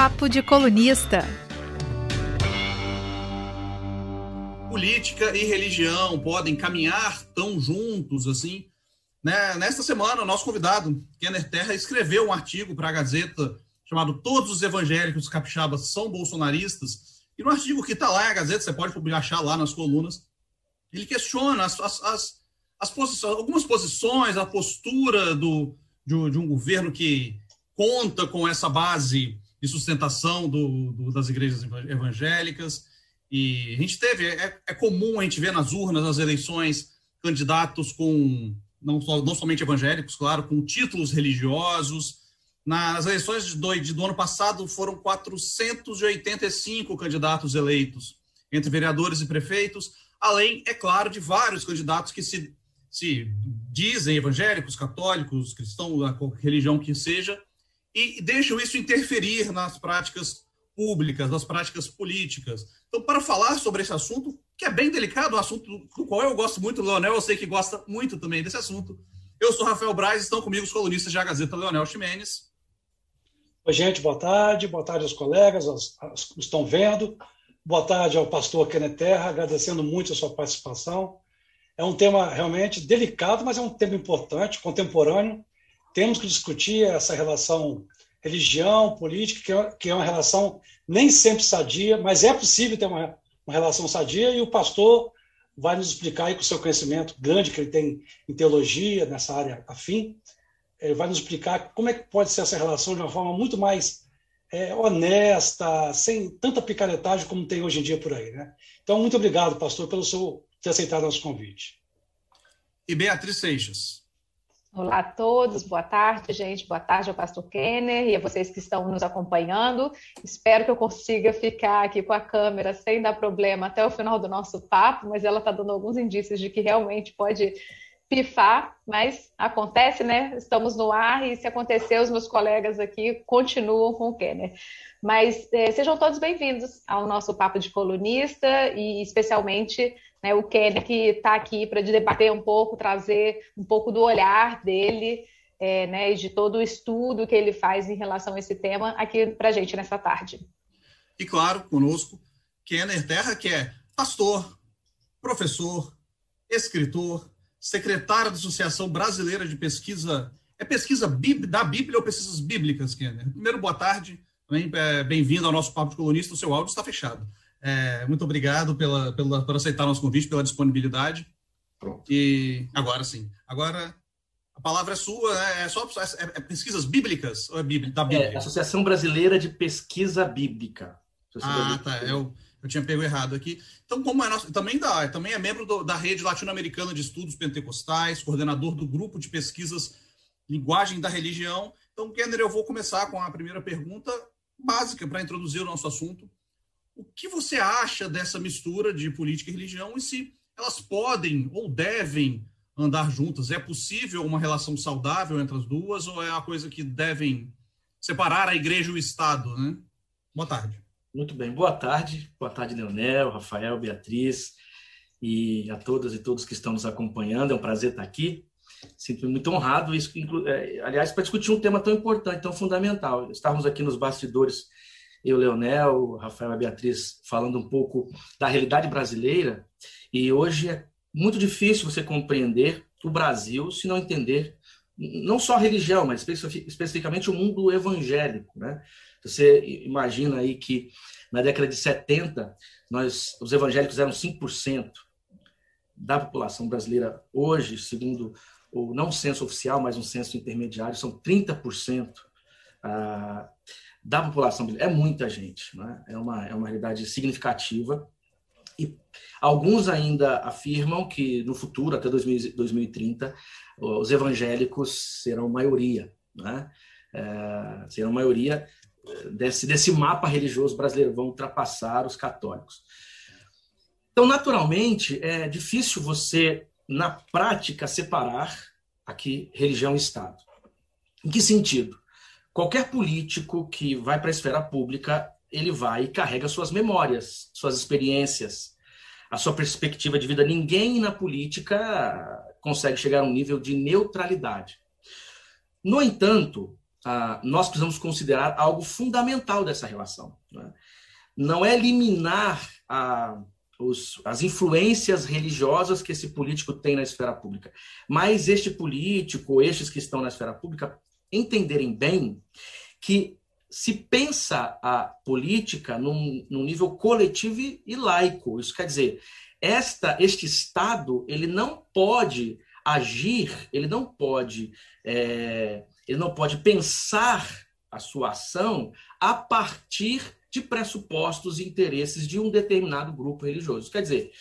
Papo de Colunista. Política e religião podem caminhar tão juntos assim? Né? Nesta semana, o nosso convidado, Kenner Terra, escreveu um artigo para a Gazeta chamado Todos os Evangélicos Capixabas São Bolsonaristas. E no artigo que está lá na Gazeta, você pode achar lá nas colunas, ele questiona as, as, as, as posições, algumas posições, a postura do, de, de, um governo que conta com essa base de sustentação do, do, das igrejas evangélicas. E a gente teve, é, é, comum a gente ver nas urnas, nas eleições, candidatos com, não, não somente evangélicos, claro, com títulos religiosos. Nas eleições de do, de, do ano passado, foram 485 candidatos eleitos, entre vereadores e prefeitos, além, é claro, de vários candidatos que se, se dizem evangélicos, católicos, cristãos, a religião que seja, e deixam isso interferir nas práticas públicas, nas práticas políticas. Então, para falar sobre esse assunto, que é bem delicado, um assunto do qual eu gosto muito, Leonel, eu sei que gosta muito também desse assunto. Eu sou Rafael Braz, estão comigo os colunistas da Gazeta, Leonel Ximenes. Oi, gente, boa tarde. Boa tarde aos colegas, aos, que estão vendo. Boa tarde ao pastor Kenneth Terra, agradecendo muito a sua participação. É um tema realmente delicado, mas é um tema importante, contemporâneo. Temos que discutir essa relação religião, política, que é, que é uma relação nem sempre sadia, mas é possível ter uma, uma relação sadia, e o pastor vai nos explicar aí com o seu conhecimento grande que ele tem em teologia, nessa área afim, ele vai nos explicar como é que pode ser essa relação de uma forma muito mais é, honesta, sem tanta picaretagem como tem hoje em dia por aí. Né? Então, muito obrigado, pastor, pelo seu ter aceitado nosso convite. E Beatriz Seixas. Olá a todos, boa tarde, gente. Boa tarde ao pastor Kenner e a vocês que estão nos acompanhando. Espero que eu consiga ficar aqui com a câmera sem dar problema até o final do nosso papo, mas ela está dando alguns indícios de que realmente pode pifar, mas acontece, né? Estamos no ar e se acontecer, os meus colegas aqui continuam com o Kenner. Mas eh, sejam todos bem-vindos ao nosso papo de colunista e especialmente né, o Kenner que está aqui para debater um pouco, trazer um pouco do olhar dele é, né, e de todo o estudo que ele faz em relação a esse tema aqui para a gente nessa tarde. E claro, conosco, Kenner Terra, que é pastor, professor, escritor, secretário da Associação Brasileira de Pesquisa. É pesquisa da Bíblia ou pesquisas bíblicas, Kenner? Primeiro, boa tarde. É, bem-vindo ao nosso Papo de Colunista. O seu áudio está fechado. É, muito obrigado pela, pela, por aceitar nosso convite, pela disponibilidade. Pronto. E agora sim. Agora a palavra é sua, né? é só é, é pesquisas bíblicas ou é bíblia, da Bíblia? É, Associação Brasileira de Pesquisa Bíblica. ah, tá. Eu, eu tinha pego errado aqui. Então, como é nosso, também dá, também é membro do, da rede latino-americana de estudos pentecostais, coordenador do grupo de pesquisas Linguagem da Religião. Então, Kenner, eu vou começar com a primeira pergunta básica para introduzir o nosso assunto. O que você acha dessa mistura de política e religião e se elas podem ou devem andar juntas? É possível uma relação saudável entre as duas ou é uma coisa que devem separar a igreja e o Estado? Né? Boa tarde. Muito bem, boa tarde. Boa tarde, Leonel, Rafael, Beatriz e a todas e todos que estão nos acompanhando. É um prazer estar aqui. Sinto-me muito honrado, é, aliás, para discutir um tema tão importante, tão fundamental. Estávamos aqui nos bastidores eu, Leonel, Rafael e Beatriz falando um pouco da realidade brasileira, e hoje é muito difícil você compreender o Brasil se não entender não só a religião, mas especificamente o mundo evangélico. Né? Você imagina aí que na década de 70, nós, os evangélicos eram 5% da população brasileira. Hoje, segundo o não censo oficial, mas um censo intermediário, são 30%. Ah, da população brasileira. É muita gente, né? é, uma, é uma realidade significativa. E alguns ainda afirmam que no futuro, até 2030, os evangélicos serão maioria, né? É, serão maioria desse, desse mapa religioso brasileiro, vão ultrapassar os católicos. Então, naturalmente, é difícil você, na prática, separar aqui religião e Estado. Em que sentido? Qualquer político que vai para a esfera pública, ele vai e carrega suas memórias, suas experiências, a sua perspectiva de vida. Ninguém na política consegue chegar a um nível de neutralidade. No entanto, ah, nós precisamos considerar algo fundamental dessa relação. Né? Não é eliminar a, os, as influências religiosas que esse político tem na esfera pública, mas este político, estes que estão na esfera pública, entenderem bem que se pensa a política num, num nível coletivo e, laico. Isso quer dizer, esta, este Estado ele não pode agir, ele não pode, é, ele não pode pensar a sua ação a partir de pressupostos e interesses de um determinado grupo religioso. Quer dizer,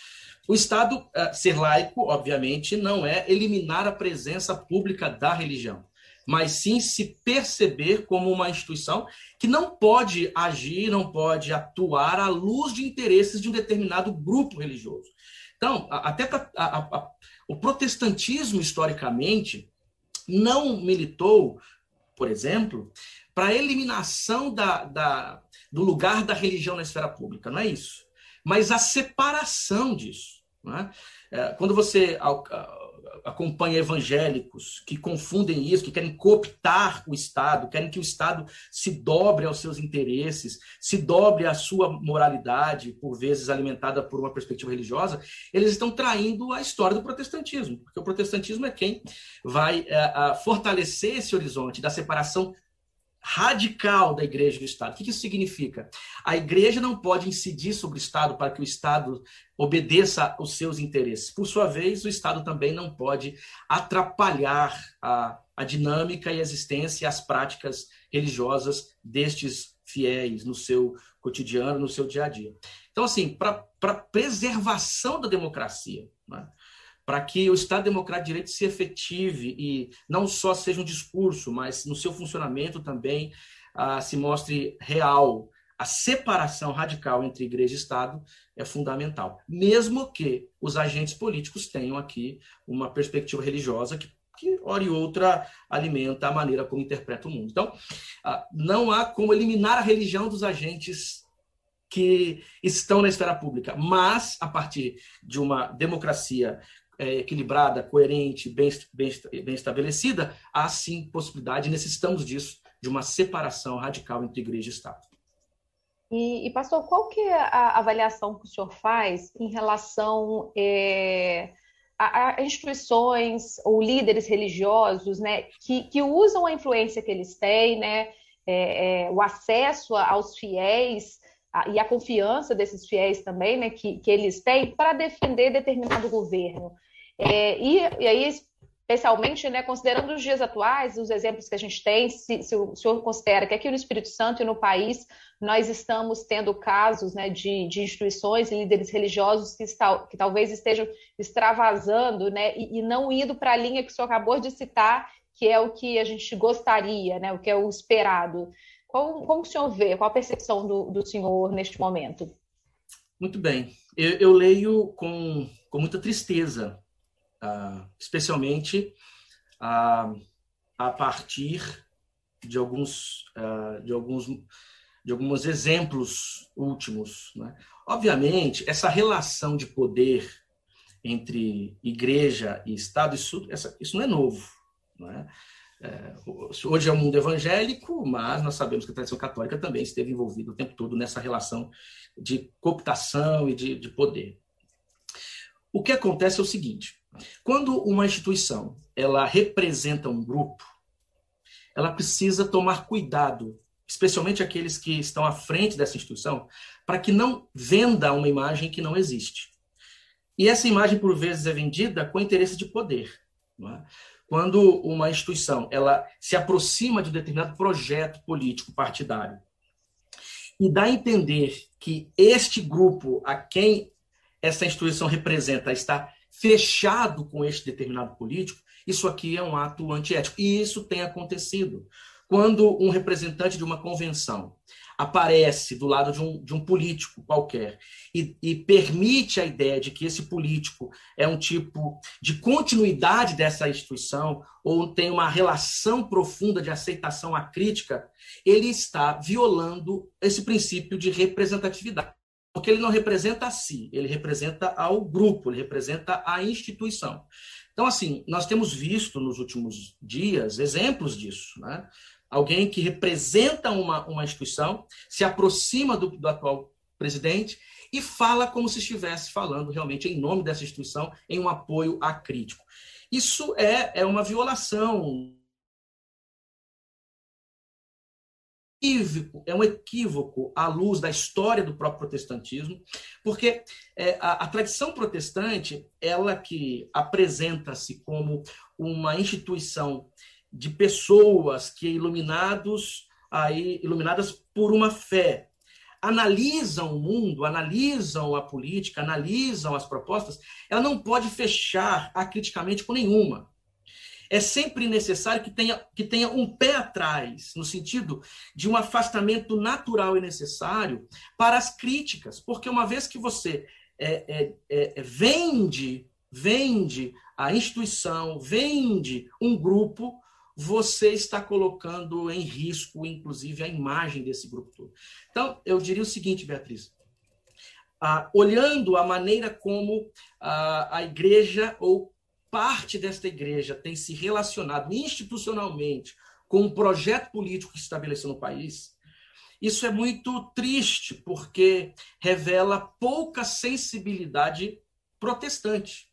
o Estado uh, ser laico, obviamente, não é eliminar a presença pública da religião mas sim se perceber como uma instituição que não pode agir, não pode atuar à luz de interesses de um determinado grupo religioso. Então, até a, a, o protestantismo, historicamente, não militou, por exemplo, para a eliminação da, da, do lugar da religião na esfera pública, não é isso. Mas a separação disso. É? Quando você acompanha evangélicos que confundem isso, que querem cooptar o Estado, querem que o Estado se dobre aos seus interesses, se dobre à sua moralidade, por vezes alimentada por uma perspectiva religiosa, eles estão traindo a história do protestantismo, porque o protestantismo é quem vai é, fortalecer esse horizonte da separação radical da igreja e do Estado. O que isso significa? A igreja não pode incidir sobre o Estado para que o Estado obedeça aos seus interesses. Por sua vez, o Estado também não pode atrapalhar a, a dinâmica e a existência e as práticas religiosas destes fiéis no seu cotidiano, no seu dia a dia. Então, assim, para preservação da democracia, né? Para que o Estado Democrático de Direito se efetive e não só seja um discurso, mas no seu funcionamento também ah, se mostre real. A separação radical entre igreja e Estado é fundamental, mesmo que os agentes políticos tenham aqui uma perspectiva religiosa que, que hora e outra, alimenta a maneira como interpreta o mundo. Então, ah, não há como eliminar a religião dos agentes que estão na esfera pública, mas a partir de uma democracia é, equilibrada, coerente, bem, bem, bem estabelecida, há sim possibilidade, necessitamos disso, de uma separação radical entre igreja e Estado. E, e pastor, qual que é a avaliação que o senhor faz em relação é, a, a, instituições ou líderes religiosos, né, que, que usam a influência que eles têm, né, é, é, o acesso aos fiéis a, e a confiança desses fiéis também, né, que, que eles têm para defender determinado governo? É, e, e, aí, especialmente, né, considerando os dias atuais, os exemplos que a gente tem, se, se, o senhor considera que aqui no Espírito Santo e no país nós estamos tendo casos né, de, de instituições e líderes religiosos que, está, que talvez estejam extravasando né, e, e não indo para a linha que o senhor acabou de citar, que é o que a gente gostaria, né, o que é o esperado. Como, como o senhor vê? Qual a percepção do, do senhor neste momento? Muito bem. Eu, eu leio com, com muita tristeza ah, especialmente a, a partir de alguns, uh, de alguns, de alguns exemplos últimos. Né? Obviamente, essa relação de poder entre igreja e Estado, isso, essa, isso não é novo. Não é? Hoje é o mundo evangélico, mas nós sabemos que a tradição católica também esteve envolvida o tempo todo nessa relação de cooptação e de, de poder. O que acontece é o seguinte: quando uma instituição ela representa um grupo, ela precisa tomar cuidado, especialmente aqueles que estão à frente dessa instituição, para que não venda uma imagem que não existe. E essa imagem, por vezes, é vendida com interesse de poder. É? Quando uma instituição ela se aproxima de um determinado projeto político partidário e dá a entender que este grupo a quem essa instituição representa está fechado com este determinado político, isso aqui é um ato antiético. E isso tem acontecido. Quando um representante de uma convenção aparece do lado de um, de um político qualquer e, e, permite a ideia de que esse político é um tipo de continuidade dessa instituição ou tem uma relação profunda de aceitação à crítica, ele está violando esse princípio de representatividade porque ele não representa a si, ele representa ao grupo, ele representa a instituição. Então, assim, nós temos visto nos últimos dias exemplos disso. Né? alguém que representa uma, uma instituição, se aproxima do, do atual presidente e fala como se estivesse falando realmente em nome dessa instituição, em um apoio a crítico. Isso é, é uma violação equívoco, é um equívoco à luz da história do próprio protestantismo, porque é, a, a, tradição protestante, ela que apresenta-se como uma instituição de pessoas que iluminados aí iluminadas por uma fé analisam o mundo, analisam a política, analisam as propostas, ela não pode fechar acriticamente com nenhuma é sempre necessário que tenha, que tenha um pé atrás, no sentido de um afastamento natural e necessário para as críticas, porque uma vez que você é, é, é, vende, vende a instituição, vende um grupo, você está colocando em risco, inclusive, a imagem desse grupo todo. Então, eu diria o seguinte, Beatriz. Ah, olhando a maneira como a, a igreja ou parte desta igreja tem se relacionado institucionalmente com um projeto político que se estabeleceu no país, isso é muito triste, porque revela pouca sensibilidade protestante,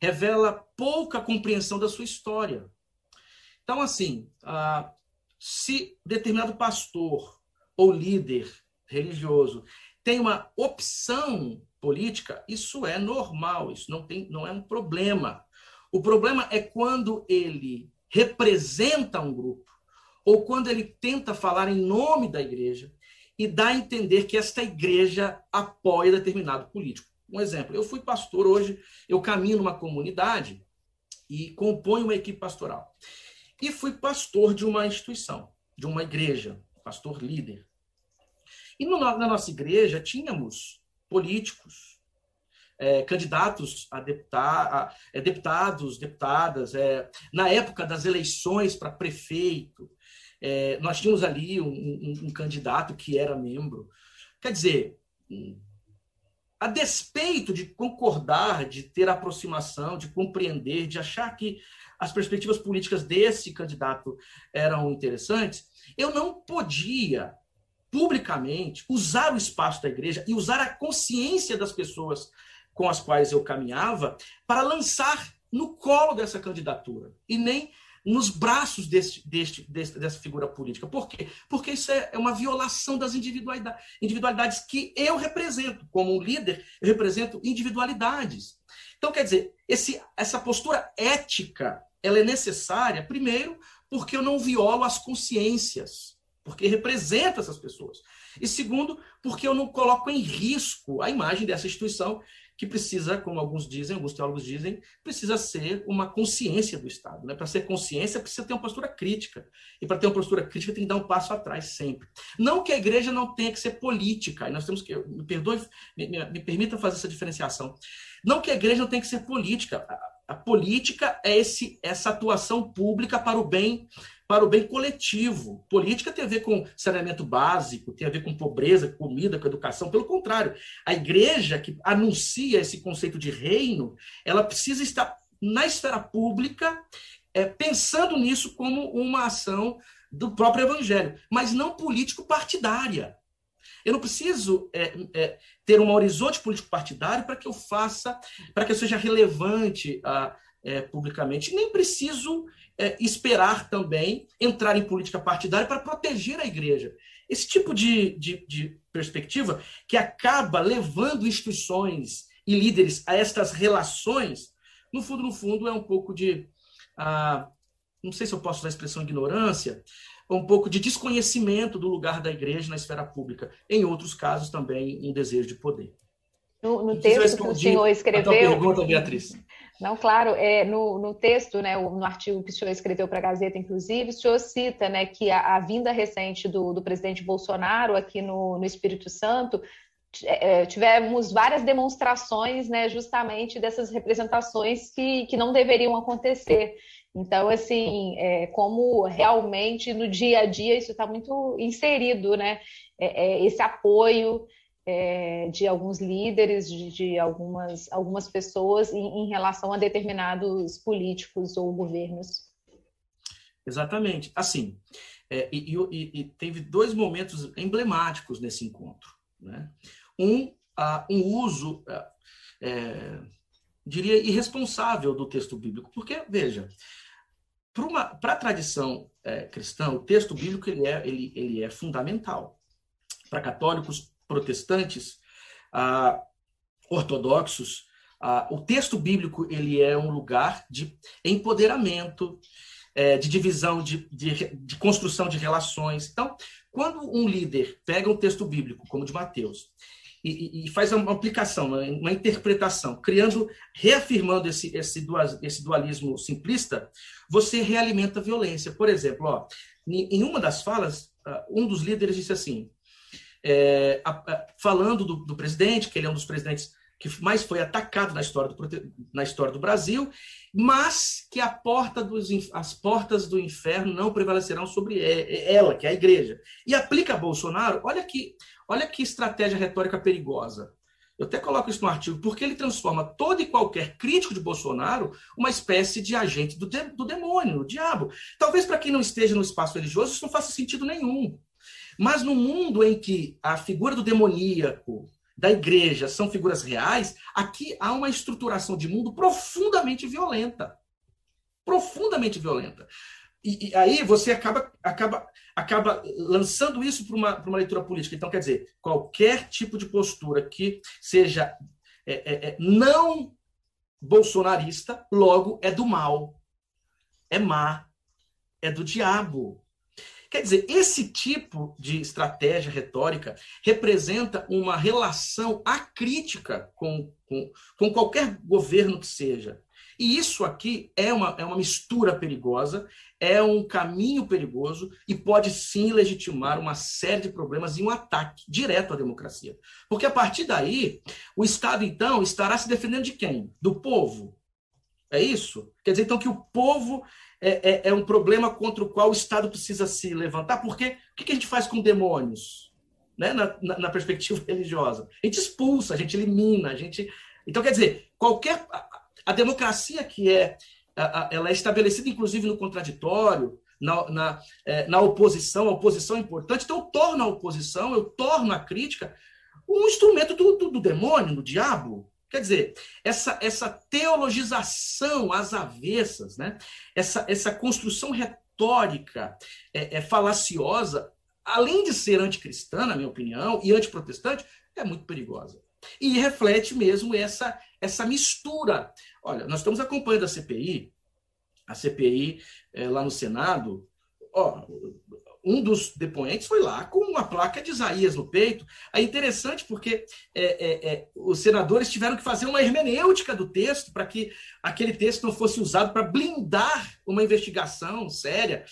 revela pouca compreensão da sua história. Então, assim, se determinado pastor ou líder religioso tem uma opção política, isso é normal, isso não, tem, não é um problema. O problema é quando ele representa um grupo, ou quando ele tenta falar em nome da igreja e dá a entender que esta igreja apoia determinado político. Um exemplo, eu fui pastor hoje, eu caminho numa comunidade e componho uma equipe pastoral. E fui pastor de uma instituição, de uma igreja, pastor líder. E na nossa igreja tínhamos políticos, é, candidatos a, deputar, a é, deputados, deputadas. É, na época das eleições para prefeito, é, nós tínhamos ali um, um, um, candidato que era membro. Quer dizer, a despeito de concordar, de ter aproximação, de compreender, de achar que as perspectivas políticas desse candidato eram interessantes, eu não podia publicamente, usar o espaço da igreja e usar a consciência das pessoas com as quais eu caminhava para lançar no colo dessa candidatura e nem nos braços deste, deste, deste, dessa figura política. Por quê? Porque isso é, é uma violação das individualidades, individualidades que eu represento. Como um líder, eu represento individualidades. Então, quer dizer, esse, essa postura ética ela é necessária, primeiro, porque eu não violo as consciências porque representa essas pessoas. E segundo, porque eu não coloco em risco a imagem dessa instituição que precisa, como alguns dizem, alguns teólogos dizem, precisa ser uma consciência do Estado. Né? Para ser consciência, precisa ter uma postura crítica. E para ter uma postura crítica, tem que dar um passo atrás sempre. Não que a igreja não tenha que ser política, e nós temos que, me perdoe, me, me, me permita fazer essa diferenciação. Não que a igreja não tenha que ser política. A, a política é esse, essa atuação pública para o bem para o bem coletivo. Política tem a ver com saneamento básico, tem a ver com pobreza, com comida, com educação. Pelo contrário, a igreja que anuncia esse conceito de reino, ela precisa estar na esfera pública, é, pensando nisso como uma ação do próprio evangelho, mas não político-partidária. Eu não preciso é, é, ter um horizonte político-partidário para que eu faça, para que eu seja relevante ah, é, publicamente. Nem preciso é, esperar também entrar em política partidária para proteger a igreja. Esse tipo de, de, de perspectiva que acaba levando instituições e líderes a estas relações, no fundo, no fundo, é um pouco de. Ah, não sei se eu posso usar a expressão ignorância, um pouco de desconhecimento do lugar da igreja na esfera pública. Em outros casos, também um desejo de poder. No, no texto que o senhor escreveu. A pergunta, Beatriz. Não, claro, é, no, no texto, né, no artigo que o senhor escreveu para a Gazeta, inclusive, o senhor cita né, que a, a vinda recente do, do, presidente Bolsonaro aqui no, no Espírito Santo é, é, tivemos várias demonstrações né, justamente dessas representações que, que não deveriam acontecer. Então, assim, é, como realmente no dia a dia isso está muito inserido, né? É, é esse apoio, é, de alguns líderes, de, de, algumas, algumas pessoas em, em, relação a determinados políticos ou governos. Exatamente. Assim, é, e, e, e, teve dois momentos emblemáticos nesse encontro. Né? Um, um uso, uh, é, diria, irresponsável do texto bíblico. Porque, veja, para a tradição é, cristã, o texto bíblico ele é, ele, ele é fundamental. Para católicos, protestantes, uh, ortodoxos, o texto bíblico ele é um lugar de empoderamento, é, de divisão, de, de, de, construção de relações. Então, quando um líder pega um texto bíblico, como o de Mateus, e, e faz uma aplicação, uma, uma, interpretação, criando, reafirmando esse, esse, esse dualismo simplista, você realimenta a violência. Por exemplo, ó, em uma das falas, ah, um dos líderes disse assim, é, a, a, falando do, do presidente, que ele é um dos presidentes que mais foi atacado na história do, na história do Brasil, mas que porta dos, as portas do inferno não prevalecerão sobre ela, que é a igreja. E aplica Bolsonaro, olha que, olha que estratégia retórica perigosa. Eu até coloco isso no artigo, porque ele transforma todo e qualquer crítico de Bolsonaro uma espécie de agente do, de, do demônio, do diabo. Talvez para quem não esteja no espaço religioso isso não faça sentido nenhum. Mas no mundo em que a figura do demoníaco, da igreja são figuras reais, aqui há uma estruturação de mundo profundamente violenta. Profundamente violenta. E, e aí você acaba, acaba, acaba lançando isso para uma, uma leitura política. Então, quer dizer, qualquer tipo de postura que seja é, é, é, não bolsonarista, logo é do mal, é má, é do diabo. Quer dizer, esse tipo de estratégia retórica representa uma relação acrítica com, com, com qualquer governo que seja. E isso aqui é uma, é uma mistura perigosa, é um caminho perigoso e pode sim legitimar uma série de problemas e um ataque direto à democracia. Porque a partir daí, o Estado, então, estará se defendendo de quem? Do povo. É isso? Quer dizer, então, que o povo é, é, é, um problema contra o qual o Estado precisa se levantar, porque o que a gente faz com demônios? Né? Na, na, na, perspectiva religiosa. A gente expulsa, a gente elimina, a gente. Então, quer dizer, qualquer. A, democracia que é. Ela é estabelecida, inclusive, no contraditório, na, na, é, na oposição, a oposição é importante, então eu torno a oposição, eu torno a crítica um instrumento do, do, do demônio, do diabo. Quer dizer, essa, essa teologização às avessas, né? essa, essa construção retórica é, é falaciosa, além de ser anticristã, na minha opinião, e antiprotestante, é muito perigosa. E reflete mesmo essa, essa mistura. Olha, nós estamos acompanhando a CPI, a CPI é, lá no Senado, ó, um dos depoentes foi lá com uma placa de Isaías no peito. É interessante porque é, é, é, os senadores tiveram que fazer uma hermenêutica do texto para que aquele texto não fosse usado para blindar uma investigação séria.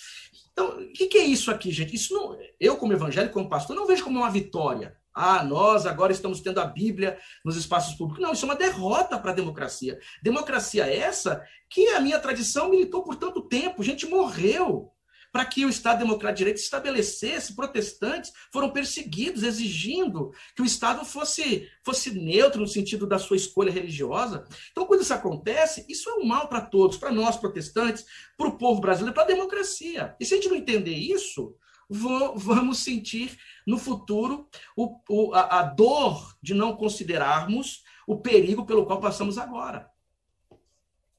Então, o que, que, é isso aqui, gente? Isso não, eu, como evangélico, como pastor, não vejo como uma vitória. Ah, nós agora estamos tendo a Bíblia nos espaços públicos. Não, isso é uma derrota para a democracia. Democracia essa que a minha tradição militou por tanto tempo. Gente morreu para que o Estado Democrático de Direito se estabelecesse, protestantes foram perseguidos, exigindo que o Estado fosse, fosse neutro no sentido da sua escolha religiosa. Então, quando isso acontece, isso é um mal para todos, para nós protestantes, para o povo brasileiro, para a democracia. E se a gente não entender isso, vamos sentir no futuro o, o, a, a dor de não considerarmos o perigo pelo qual passamos agora.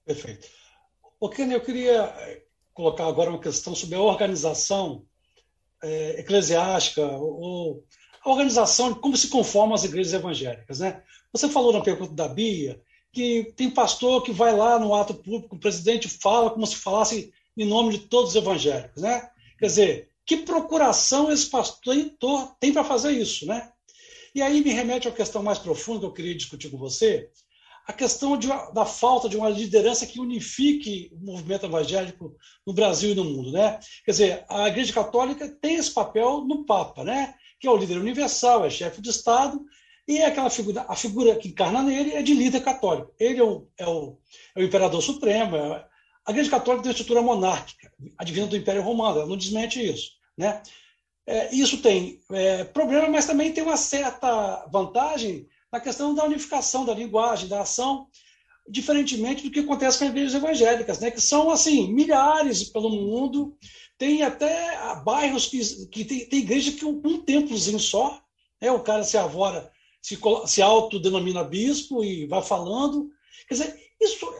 Perfeito. O Ken, eu queria colocar agora uma questão sobre a organização é, eclesiástica, ou a organização como se conformam as igrejas evangélicas. Né? Você falou na pergunta da Bia que tem pastor que vai lá no ato público, o presidente fala como se falasse em nome de todos os evangélicos. Né? Quer dizer, que procuração esse pastor tem para fazer isso? Né? E aí me remete à questão mais profunda que eu queria discutir com você, a questão de, da falta de uma liderança que unifique o movimento evangélico no Brasil e no mundo. Né? Quer dizer, a Igreja Católica tem esse papel no Papa, né? que é o líder universal, é chefe de Estado, e é aquela figura, a figura que encarna nele é de líder católico. Ele é o, é o, é o imperador supremo. É, a Igreja Católica tem uma estrutura monárquica, advinda do Império Romano, ela não desmente isso. Né? É, isso tem é, problema, mas também tem uma certa vantagem na questão da unificação da linguagem, da ação. diferentemente do que acontece com as igrejas evangélicas, né, que são assim milhares pelo mundo, tem até bairros que, que tem, tem igreja que um, um templozinho só, né, o cara se avora, se, se autodenomina bispo e vai falando. Quer dizer, isso,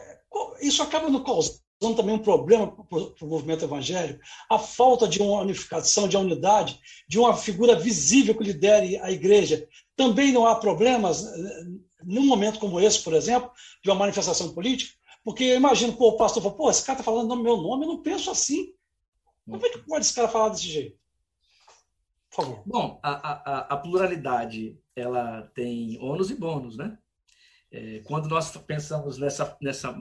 isso acaba no causando também um problema para o movimento evangélico, a falta de uma unificação, de uma unidade, de uma figura visível que lidere a igreja. Também não há problemas eh, num momento como esse, por exemplo, de uma manifestação política, porque eu imagino, pô, o pastor fala, pô, esse cara está falando no meu nome, eu não penso assim. Como é que pode esse cara falar desse jeito? Por favor. Bom, a, a, a pluralidade, ela tem ônus e bônus, né? É, quando nós pensamos nessa, nessa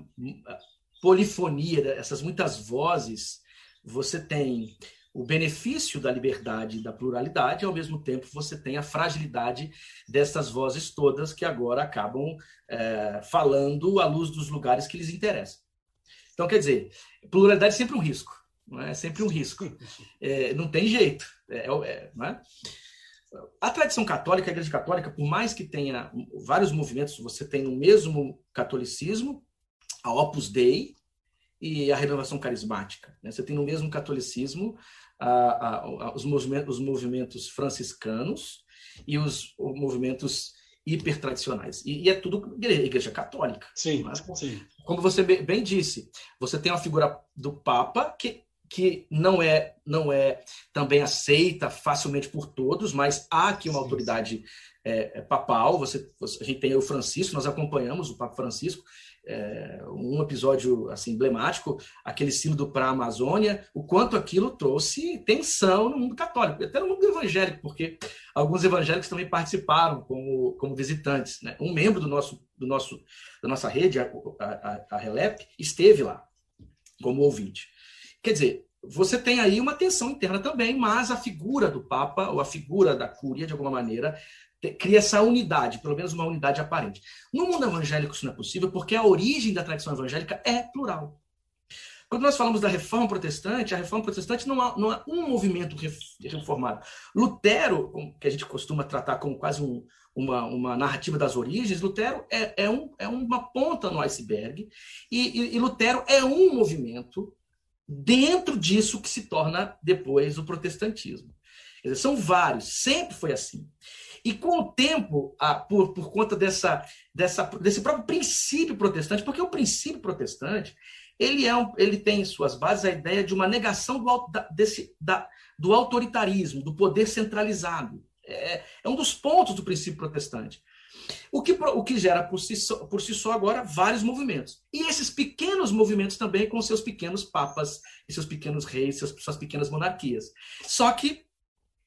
polifonia, essas muitas vozes, você tem o benefício da liberdade e da pluralidade, e ao mesmo tempo você tem a fragilidade dessas vozes todas que agora acabam é, falando à luz dos lugares que lhes interessam. Então, quer dizer, pluralidade é sempre um risco, não é? é sempre um risco. É, não tem jeito. É, é, não é? A tradição católica, a Igreja Católica, por mais que tenha vários movimentos, você tem no mesmo catolicismo a Opus Dei e a renovação carismática. Né? Você tem no mesmo catolicismo a, a, os, movimentos, os movimentos franciscanos e os, os movimentos hipertradicionais. E, e é tudo igreja católica. Sim, sim. Como você bem disse, você tem a figura do Papa que que não é não é também aceita facilmente por todos, mas há aqui uma sim, autoridade é, é, papal. Você, a gente tem o Francisco, nós acompanhamos o Papa Francisco, é, um episódio assim emblemático, aquele sínodo para a Amazônia, o quanto aquilo trouxe tensão no mundo católico, até no mundo evangélico, porque alguns evangélicos também participaram como, como visitantes. Né? Um membro do nosso, do nosso, da nossa rede, a, a, a Relep, esteve lá como ouvinte. Quer dizer, você tem aí uma tensão interna também, mas a figura do Papa, ou a figura da Cúria, de alguma maneira, cria essa unidade, pelo menos uma unidade aparente. No mundo evangélico isso não é possível porque a origem da tradição evangélica é plural. Quando nós falamos da reforma protestante, a reforma protestante não há, não há um movimento reformado. Lutero, que a gente costuma tratar como quase um, uma, uma narrativa das origens, Lutero é, é, um, é uma ponta no iceberg, e, e, e Lutero é um movimento dentro disso que se torna depois o protestantismo. Dizer, são vários, sempre foi assim. E com o tempo, a, por, por conta dessa, dessa, desse próprio princípio protestante, porque o princípio protestante ele, é um, ele tem em suas bases a ideia de uma negação do, da, desse, da, do autoritarismo, do poder centralizado. É, é, um dos pontos do princípio protestante. O que, o que gera por si, só, por si só agora vários movimentos. E esses pequenos movimentos também com seus pequenos papas, e seus pequenos reis, suas pequenas monarquias. Só que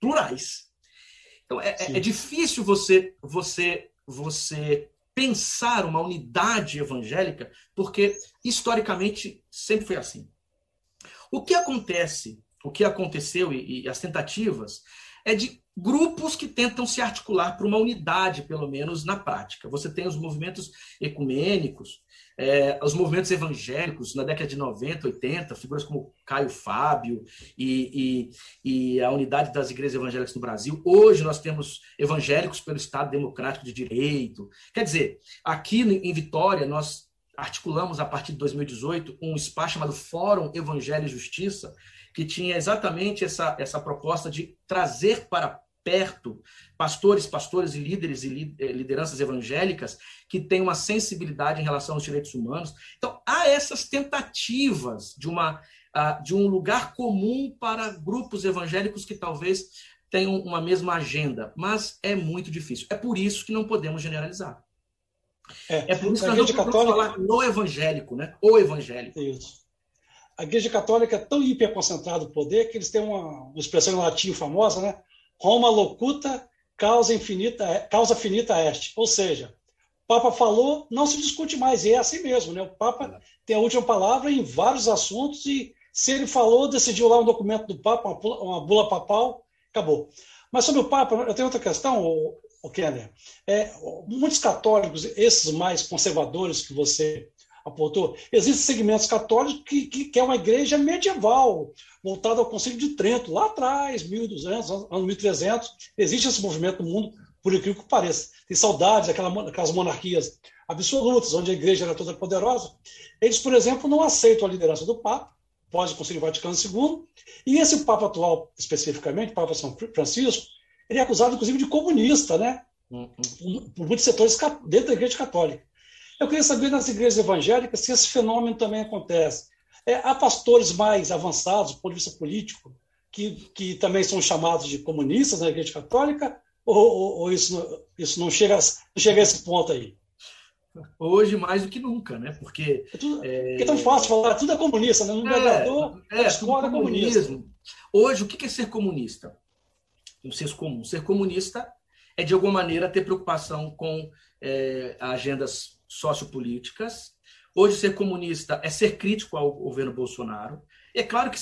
plurais. Então é, é, é difícil você você você pensar uma unidade evangélica, porque historicamente sempre foi assim. O que acontece, o que aconteceu e, e as tentativas é de grupos que tentam se articular para uma unidade, pelo menos na prática. Você tem os movimentos ecumênicos, é, os movimentos evangélicos na década de 90, 80, figuras como Caio Fábio e, e, e, a unidade das igrejas evangélicas no Brasil. Hoje nós temos evangélicos pelo Estado Democrático de Direito. Quer dizer, aqui em Vitória nós articulamos a partir de 2018 um espaço chamado Fórum Evangelho e Justiça, que tinha exatamente essa, essa proposta de trazer para perto pastores, pastores e líderes e eh, lideranças evangélicas que têm uma sensibilidade em relação aos direitos humanos. Então, há essas tentativas de, uma, de um lugar comum para grupos evangélicos que talvez tenham uma mesma agenda, mas é muito difícil. É por isso que não podemos generalizar. É, é por isso que nós não podemos católica... falar no evangélico, né? O evangélico. Isso. A Igreja Católica é tão hiperconcentrada o poder que eles têm uma, uma expressão em latim famosa, né? Roma locuta, causa infinita, causa finita est. Ou seja, o Papa falou, não se discute mais, e é assim mesmo, né? O Papa tem a última palavra em vários assuntos e se ele falou, decidiu lá um documento do Papa, uma bula, uma bula papal, acabou. Mas sobre o Papa, eu tenho outra questão, o, o Kenner. É, muitos católicos, esses mais conservadores que você apontou, existem segmentos católicos que, que, que, é uma igreja medieval, voltada ao Concílio de Trento, lá atrás, 1200, ano 1300, existe esse movimento no mundo por incrível que pareça. Tem saudades daquelas monarquias absolutas, onde a igreja era toda poderosa. Eles, por exemplo, não aceitam a liderança do Papa, pós o Concílio Vaticano II, e esse Papa atual, especificamente, Papa São Francisco, ele é acusado, inclusive, de comunista, né? Uhum. Por muitos setores dentro da Igreja Católica. Eu queria saber nas igrejas evangélicas se esse fenômeno também acontece. É, há pastores mais avançados, do ponto de vista político, que, que também são chamados de comunistas na Igreja Católica, ou, ou, ou isso, isso não, chega, não chega a esse ponto aí? Hoje mais do que nunca, né? Porque. É, tudo, é... é tão fácil falar, tudo é comunista, né? No é, é, é, tudo comunista. Hoje, o que é ser comunista? Um senso comum. Ser comunista é, de alguma maneira, ter preocupação com é, agendas sociopolíticas. Hoje, ser comunista é ser crítico ao governo Bolsonaro. E é claro que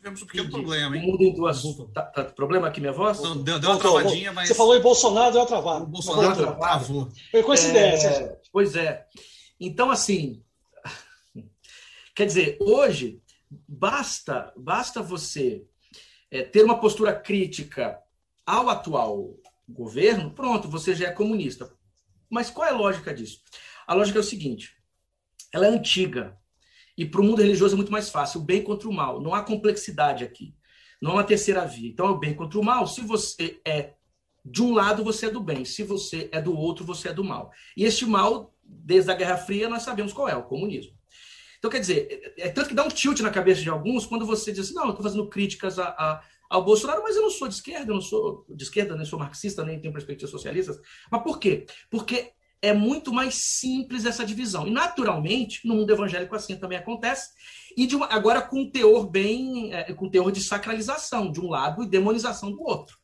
tivemos um pequeno Entendi. problema, hein? O mundo em duas. Tá, tá, problema aqui, minha voz? Não, deu, deu uma travadinha, mas. Você falou em Bolsonaro, deu uma travada. O Bolsonaro travou. Foi coincidência. É, pois é. Então, assim. Quer dizer, hoje, basta, basta você é, ter uma postura crítica ao atual governo, pronto, você já é comunista. Mas qual é a lógica disso? A lógica é o seguinte: ela é antiga. E para o mundo religioso é muito mais fácil, o bem contra o mal. Não há complexidade aqui. Não há uma terceira via. Então é o bem contra o mal. Se você é de um lado, você é do bem. Se você é do outro, você é do mal. E este mal, desde a Guerra Fria, nós sabemos qual é, o comunismo. Então, quer dizer, é, é tanto que dá um tilt na cabeça de alguns quando você diz assim, não, eu estou fazendo críticas a, a, ao Bolsonaro, mas eu não sou de esquerda, eu não sou de esquerda, nem sou marxista, nem tenho perspectivas socialistas. Mas por quê? Porque é muito mais simples essa divisão. E, naturalmente, no mundo evangélico assim também acontece, e uma, agora com um teor bem, é, com um teor de sacralização de um lado e demonização do outro.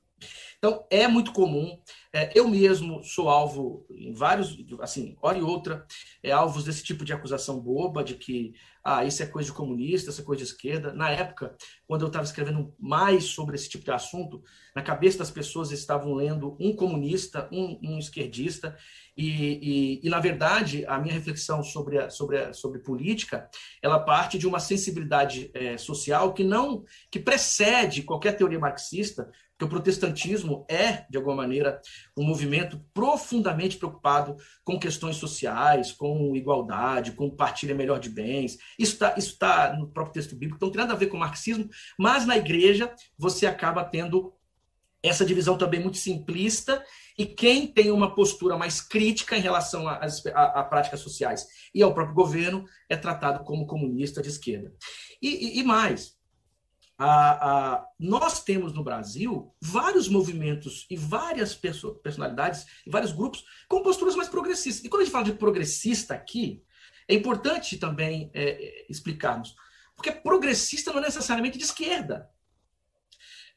Então, é muito comum. É, eu mesmo sou alvo em vários, assim, hora e outra, é alvos desse tipo de acusação boba, de que ah, isso é coisa de comunista, isso é coisa de esquerda. Na época, quando eu estava escrevendo mais sobre esse tipo de assunto, na cabeça das pessoas estavam lendo um comunista, um, um esquerdista, e, e, e, na verdade, a minha reflexão sobre, a, sobre, a, sobre política, ela parte de uma sensibilidade é, social que não que precede qualquer teoria marxista, porque o protestantismo é, de alguma maneira, um movimento profundamente preocupado com questões sociais, com igualdade, com partilha melhor de bens. Isso está isso tá no próprio texto bíblico, então não tem nada a ver com o marxismo, mas na igreja você acaba tendo essa divisão também muito simplista e quem tem uma postura mais crítica em relação a, práticas sociais e ao próprio governo é tratado como comunista de esquerda. E, e, e mais, a, a, nós temos no Brasil vários movimentos e várias perso personalidades e vários grupos com posturas mais progressistas. E quando a gente fala de progressista aqui, é importante também é, explicarmos, porque progressista não é necessariamente de esquerda.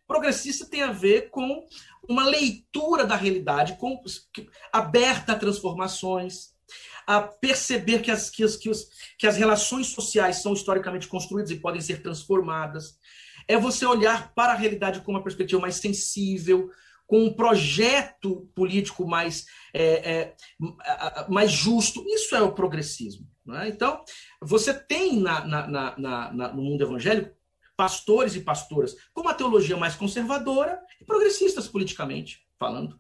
Progressista tem a ver com uma leitura da realidade com, aberta a transformações, a perceber que as, que, as, que, os, que as relações sociais são historicamente construídas e podem ser transformadas. É você olhar para a realidade com uma perspectiva mais sensível, com um projeto político mais, é, é, mais justo. Isso é o progressismo. É? Então, você tem na, na, na, no mundo evangélico pastores e pastoras com uma teologia mais conservadora e progressistas politicamente falando.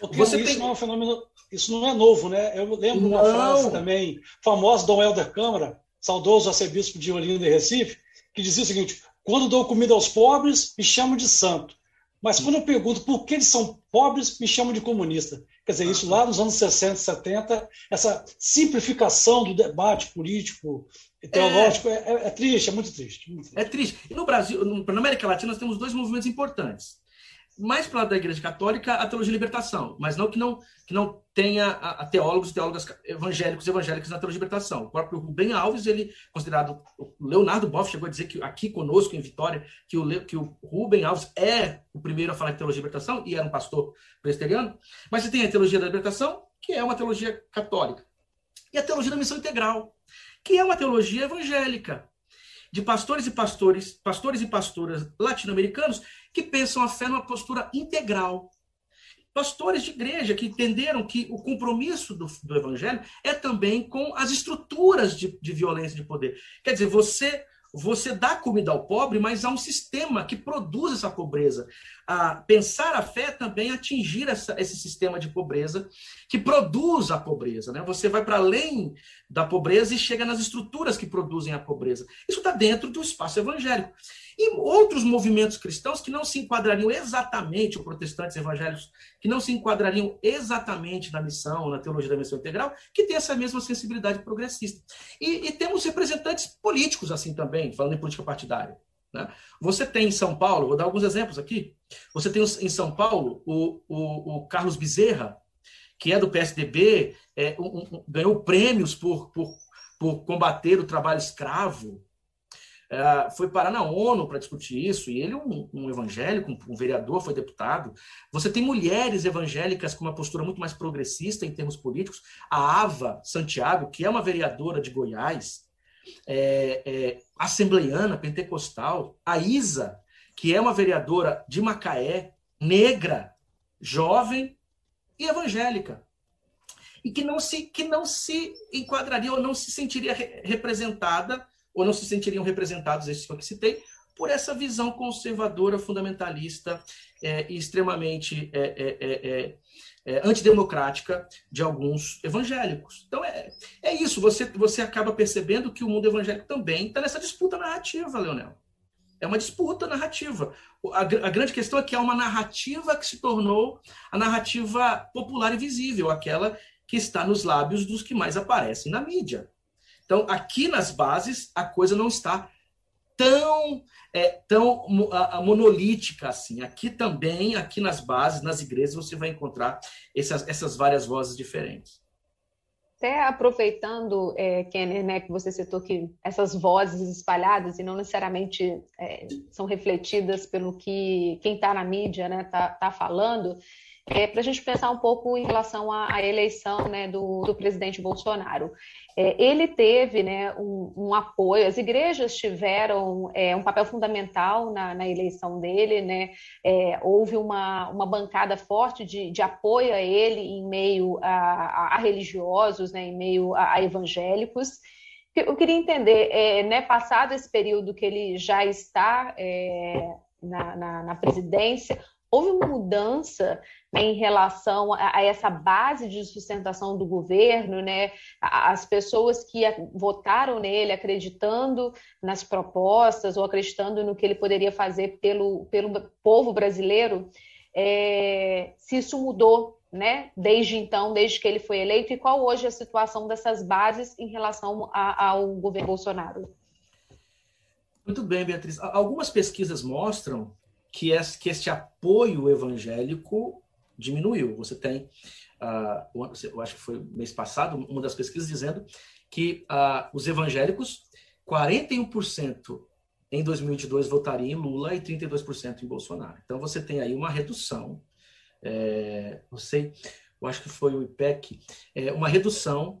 Porque Você isso tem... não é um fenômeno, isso não é novo, né? Eu lembro não. uma frase também famosa Dom Helder Câmara, saudoso arcebispo de Olinda e Recife, que dizia o seguinte: quando dou comida aos pobres, me chamam de santo. Mas quando eu pergunto por que eles são pobres, me chamam de comunista. Quer dizer, isso lá nos anos 60, 70, essa simplificação do debate político e teológico é, é, é triste, é muito triste, muito triste. É triste. E no Brasil, na América Latina, nós temos dois movimentos importantes mais para da Igreja Católica a teologia de libertação, mas não que não que não tenha a, a teólogos teólogas evangélicos e evangélicas na teologia de libertação. O próprio Rubem Alves, ele considerado o Leonardo Boff chegou a dizer que aqui conosco em Vitória que o que o Rubem Alves é o primeiro a falar de teologia de libertação e era um pastor presbiteriano, mas você tem a teologia da libertação, que é uma teologia católica. E a teologia da missão integral, que é uma teologia evangélica de pastores e pastores, pastores e pastoras latino-americanos que pensam a fé numa postura integral. Pastores de igreja que entenderam que o compromisso do, do evangelho é também com as estruturas de, de violência de poder. Quer dizer, você você dá comida ao pobre, mas há um sistema que produz essa pobreza. Pensar a fé também atingir essa, esse sistema de pobreza que produz a pobreza. Né? Você vai para além da pobreza e chega nas estruturas que produzem a pobreza. Isso está dentro do espaço evangélico. E outros movimentos cristãos que não se enquadrariam exatamente, ou protestantes evangélicos, que não se enquadrariam exatamente na missão, na teologia da missão integral, que tem essa mesma sensibilidade progressista. E, e temos representantes políticos assim também, falando em política partidária. Né? Você tem em São Paulo, vou dar alguns exemplos aqui. Você tem em São Paulo o, o, o Carlos Bezerra, que é do PSDB, é, um, um, ganhou prêmios por, por, por combater o trabalho escravo. É, foi parar na ONU para discutir isso, e ele, um, um evangélico, um, um, vereador, foi deputado. Você tem mulheres evangélicas com uma postura muito mais progressista em termos políticos. A Ava Santiago, que é uma vereadora de Goiás, é, é, assembleiana, pentecostal. A Isa, que é uma vereadora de Macaé, negra, jovem e evangélica. E que não se, que não se enquadraria ou não se sentiria re representada ou não se sentiriam representados, esses que eu citei, por essa visão conservadora, fundamentalista é, e extremamente é é, é, é, é, antidemocrática de alguns evangélicos. Então é, é isso, você, você acaba percebendo que o mundo evangélico também está nessa disputa narrativa, Leonel. É uma disputa narrativa. A, a, grande questão é que é uma narrativa que se tornou a narrativa popular e visível, aquela que está nos lábios dos que mais aparecem na mídia. Então, aqui nas bases, a coisa não está tão, é, tão monolítica assim. Aqui também, aqui nas bases, nas igrejas, você vai encontrar essas, essas várias vozes diferentes. Até aproveitando, é, Kenner, né, que você citou que essas vozes espalhadas e não necessariamente é, são refletidas pelo que quem está na mídia está né, tá, tá falando, é, para a gente pensar um pouco em relação à, à eleição né, do, do, presidente Bolsonaro. É, ele teve né, um, um, apoio, as igrejas tiveram é, um papel fundamental na, na eleição dele, né? É, houve uma, uma bancada forte de, de apoio a ele em meio a, a, a religiosos, né, em meio a, a evangélicos. Eu queria entender, é, né, passado esse período que ele já está é, na, na, na presidência, houve uma mudança né, em relação a, essa base de sustentação do governo, né, as pessoas que votaram nele acreditando nas propostas ou acreditando no que ele poderia fazer pelo, pelo povo brasileiro, é, se isso mudou né, desde então, desde que ele foi eleito, e qual hoje é a situação dessas bases em relação a, ao governo Bolsonaro? Muito bem, Beatriz. Algumas pesquisas mostram que, este apoio evangélico diminuiu. Você tem, uh, eu acho que foi mês passado, uma das pesquisas dizendo que uh, os evangélicos, 41% em 2022 votariam em Lula e 32% em Bolsonaro. Então você tem aí uma redução. É, não sei, eu acho que foi o IPEC, é, uma redução,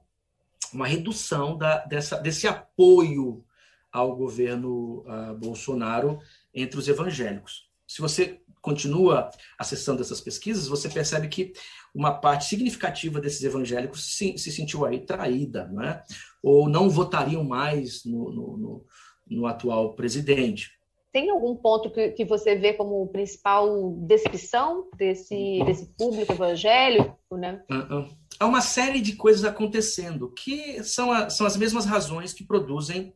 uma redução da, dessa, desse apoio ao governo uh, Bolsonaro entre os evangélicos se você continua acessando essas pesquisas, você percebe que uma parte significativa desses evangélicos se, se sentiu aí traída, não é? ou não votariam mais no, no, no, no atual presidente. Tem algum ponto que, que você vê como principal descrição desse, desse público evangélico? Né? Há uma série de coisas acontecendo que são, a, são as mesmas razões que produzem,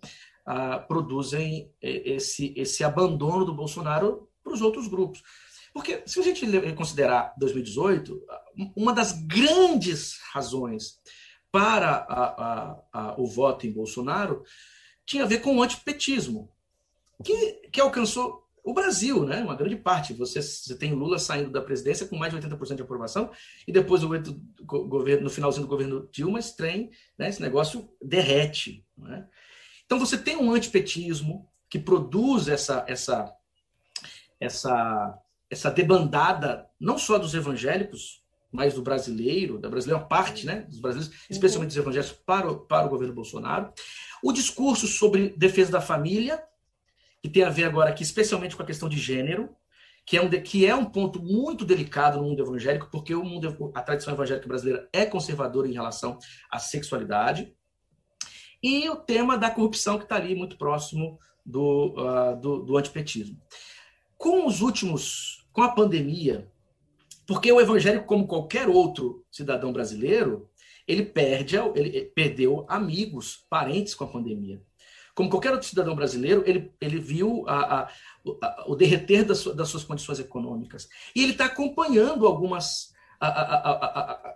uh, produzem esse, esse abandono do Bolsonaro para os outros grupos. Porque se a gente considerar 2018, uma das grandes razões para a, a, a, o voto em Bolsonaro tinha a ver com o antipetismo, que, que alcançou o Brasil, né? uma grande parte. Você, você tem Lula saindo da presidência com mais de 80% de aprovação, e depois o governo, no finalzinho do governo Dilma, trem, né? esse negócio derrete. Né? Então você tem um antipetismo que produz essa, essa essa, essa debandada, não só dos evangélicos, mas do brasileiro, da brasileira parte, né, dos brasileiros, uhum. especialmente dos evangélicos, para o, para o governo Bolsonaro. O discurso sobre defesa da família, que tem a ver agora aqui especialmente com a questão de gênero, que é um, que é um ponto muito delicado no mundo evangélico, porque o mundo, a tradição evangélica brasileira é conservadora em relação à sexualidade. E o tema da corrupção, que está ali muito próximo do, uh, do, do antipetismo. Com os últimos, com a pandemia, porque o evangélico, como qualquer outro cidadão brasileiro, ele perde, ele perdeu amigos, parentes com a pandemia. Como qualquer outro cidadão brasileiro, ele, ele viu a, a, a, o derreter das, das, suas condições econômicas. E ele está acompanhando algumas,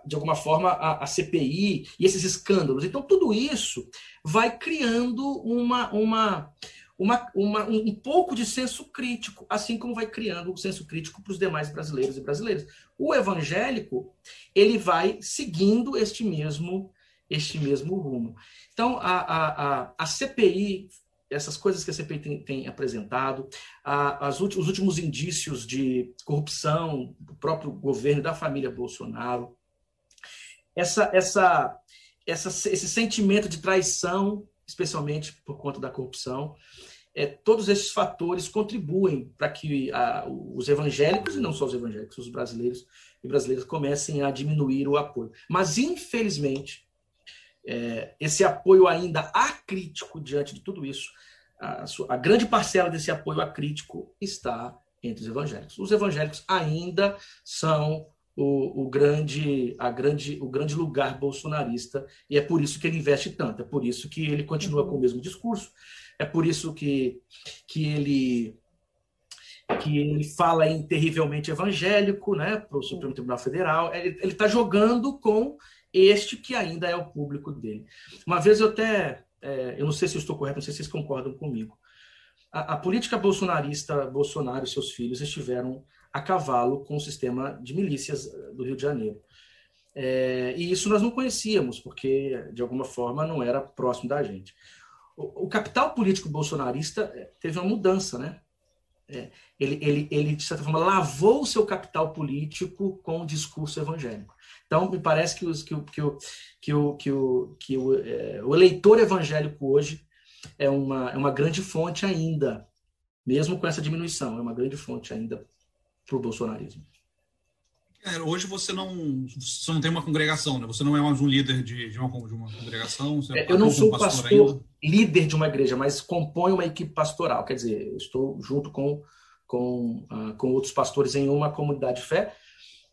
de alguma forma, a, CPI e esses escândalos. Então, tudo isso vai criando uma, uma, uma, uma, um pouco de senso crítico, assim como vai criando o senso crítico para os demais brasileiros e brasileiras. O evangélico ele vai seguindo este mesmo este mesmo rumo. Então a, a, a, a CPI essas coisas que a CPI tem, tem apresentado, as últimos, os últimos indícios de corrupção do próprio governo da família Bolsonaro, essa, essa, essa, esse sentimento de traição especialmente por conta da corrupção. É, todos esses fatores contribuem para que a, os evangélicos, e não só os evangélicos, os brasileiros e brasileiras comecem a diminuir o apoio. Mas, infelizmente, é, esse apoio ainda acrítico diante de tudo isso, a, a grande parcela desse apoio acrítico está entre os evangélicos. Os evangélicos ainda são o, o, grande, a grande, o grande lugar bolsonarista, e é por isso que ele investe tanto, é por isso que ele continua uhum. com o mesmo discurso, é por isso que, que ele que ele fala em terrivelmente evangélico, né, para o Supremo Tribunal Federal. Ele está jogando com este que ainda é o público dele. Uma vez eu até, é, eu não sei se eu estou correto, não sei se vocês concordam comigo. A, a política bolsonarista, Bolsonaro e seus filhos estiveram a cavalo com o sistema de milícias eh, do Rio de Janeiro. É, e isso nós não conhecíamos, porque, de alguma forma, não era próximo da gente. O, o capital político bolsonarista eh, teve uma mudança, né? É, ele, ele, ele, de certa forma, lavou o seu capital político com o discurso evangélico. Então, me parece que, os, que, o, que, o, que, o, que, o, que o, é, o eleitor evangélico hoje é uma, é uma grande fonte ainda, mesmo com essa diminuição, é uma grande fonte ainda para o bolsonarismo. É, hoje você não, você não tem uma congregação, né? Você não é mais um líder de, de, uma, de uma congregação. É, eu não sou pastor, pastor líder de uma igreja, mas compõe uma equipe pastoral. Quer dizer, eu estou junto com, com, uh, com outros pastores em uma comunidade de fé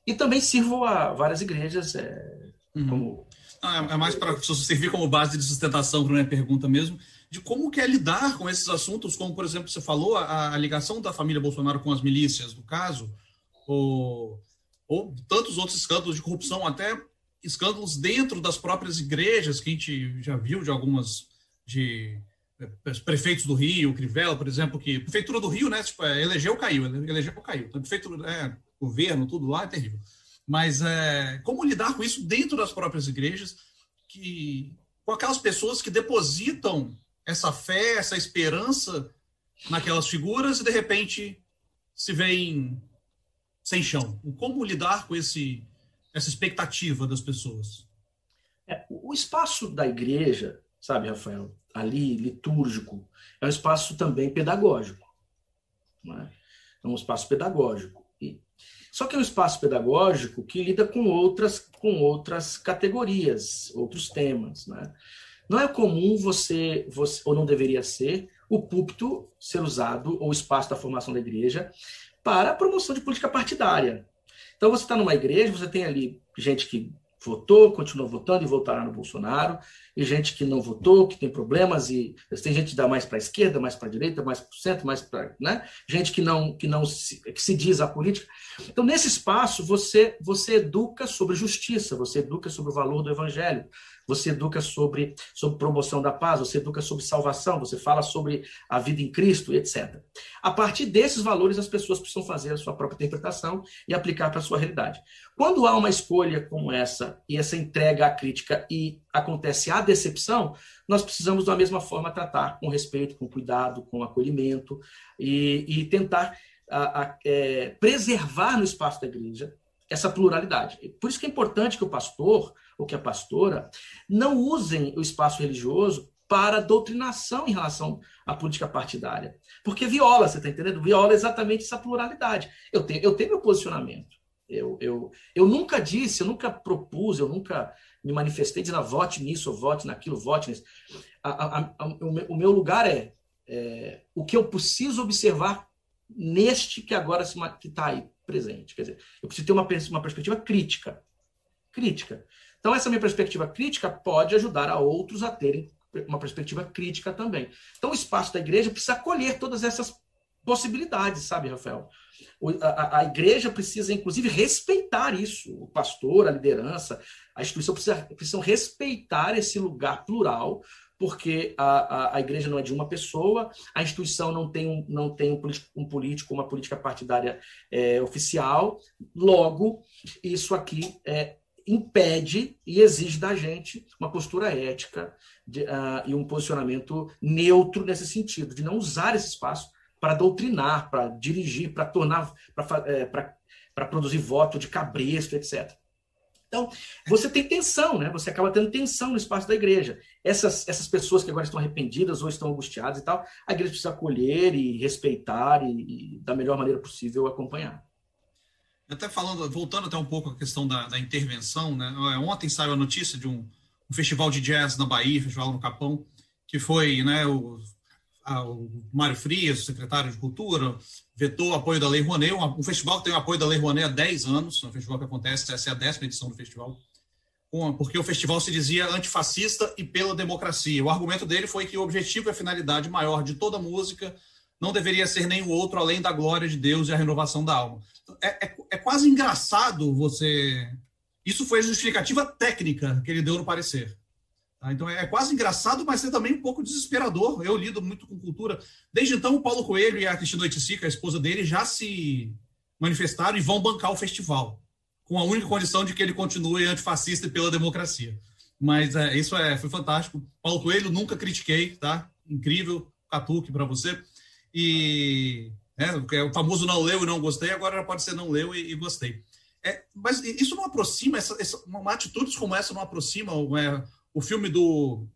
e também sirvo a várias igrejas é, uhum. como... Ah, é mais para servir como base de sustentação para minha pergunta mesmo de como quer lidar com esses assuntos, como, por exemplo, você falou, a, a ligação da família Bolsonaro com as milícias, no caso, ou, ou tantos outros escândalos de corrupção, até escândalos dentro das próprias igrejas, que a gente já viu de algumas de é, prefeitos do Rio, Crivella, por exemplo, que prefeitura do Rio, né, tipo, é, elegeu, caiu, elegeu, caiu. Então, prefeitura, é, governo, tudo lá é terrível. Mas é, como lidar com isso dentro das próprias igrejas, que com aquelas pessoas que depositam essa fé, essa esperança naquelas figuras e de repente se veem sem chão. Como lidar com esse essa expectativa das pessoas? É, o espaço da igreja, sabe, Rafael, ali litúrgico, é um espaço também pedagógico. É? é um espaço pedagógico. E, só que é um espaço pedagógico que lida com outras, com outras categorias, outros temas. Né? Não é comum você, você, ou não deveria ser, o púlpito ser usado, ou o espaço da formação da igreja, para a promoção de política partidária. Então, você está numa igreja, você tem ali gente que votou, continua votando e votará no Bolsonaro, e gente que não votou, que tem problemas, e tem gente que dá mais para a esquerda, mais para a direita, mais para o centro, mais para. Né? Gente que não, que não se, que se diz a política. Então, nesse espaço, você, você educa sobre justiça, você educa sobre o valor do evangelho, você educa sobre, sobre promoção da paz, você educa sobre salvação, você fala sobre a vida em Cristo, etc. A partir desses valores, as pessoas precisam fazer a sua própria interpretação e aplicar para a sua realidade. Quando há uma escolha como essa, e essa entrega à crítica, e acontece a decepção, nós precisamos, da mesma forma, tratar com respeito, com cuidado, com acolhimento, e, e tentar a, a, é, preservar no espaço da igreja essa pluralidade. Por isso que é importante que o pastor ou que a pastora não usem o espaço religioso para doutrinação em relação à política partidária. Porque viola, você está entendendo? Viola exatamente essa pluralidade. Eu tenho, eu tenho meu posicionamento. Eu, eu, eu nunca disse, eu nunca propus, eu nunca me manifestei dizendo ah, vote nisso, vote naquilo, vote nisso. A, a, a, o, meu, o meu lugar é é, o que eu preciso observar neste que agora está aí presente. Quer dizer, eu preciso ter uma, uma perspectiva crítica. Crítica. Então, essa minha perspectiva crítica pode ajudar a outros a terem uma perspectiva crítica também. Então, o espaço da igreja precisa acolher todas essas possibilidades, sabe, Rafael? A, a, igreja precisa, inclusive, respeitar isso. O pastor, a liderança, a instituição precisa, precisam respeitar esse lugar plural, porque a, a, a, igreja não é de uma pessoa, a instituição não tem um, não tem um, político, um político uma política partidária é, oficial, logo, isso aqui é, impede e exige da gente uma postura ética de, uh, e um posicionamento neutro nesse sentido, de não usar esse espaço para doutrinar, para dirigir, para tornar, para é, produzir voto de cabresto, etc. Então, você tem tensão, né? Você acaba tendo tensão no espaço da igreja. Essas, essas pessoas que agora estão arrependidas ou estão angustiadas e tal, a igreja precisa acolher e respeitar e, e da melhor maneira possível acompanhar. Até falando, voltando até um pouco à questão da, da intervenção, né? Ontem saiu a notícia de um, um, festival de jazz na Bahia, festival no Capão, que foi, né, o, a, o Mário Frias, secretário de Cultura, vetou o apoio da Lei Rouanet, um, um, festival que tem o apoio da Lei Rouanet há 10 anos, é um festival que acontece, essa é a décima edição do festival, porque o festival se dizia antifascista e pela democracia. O argumento dele foi que o objetivo e a finalidade maior de toda música não deveria ser nenhum outro além da glória de Deus e a renovação da alma. É, é, é quase engraçado você. Isso foi a justificativa técnica que ele deu no parecer. Tá? Então é, é quase engraçado, mas é também um pouco desesperador. Eu lido muito com cultura. Desde então, o Paulo Coelho e a Cristina Oiticica, a esposa dele, já se manifestaram e vão bancar o festival, com a única condição de que ele continue antifascista e pela democracia. Mas é, isso é, foi fantástico. Paulo Coelho, nunca critiquei, tá? Incrível, catuque para você. E é, é, o famoso não leu e não gostei, agora pode ser não leu e, e gostei. É, mas isso não aproxima, essa, essa, uma atitude como essa não aproxima é, o filme do,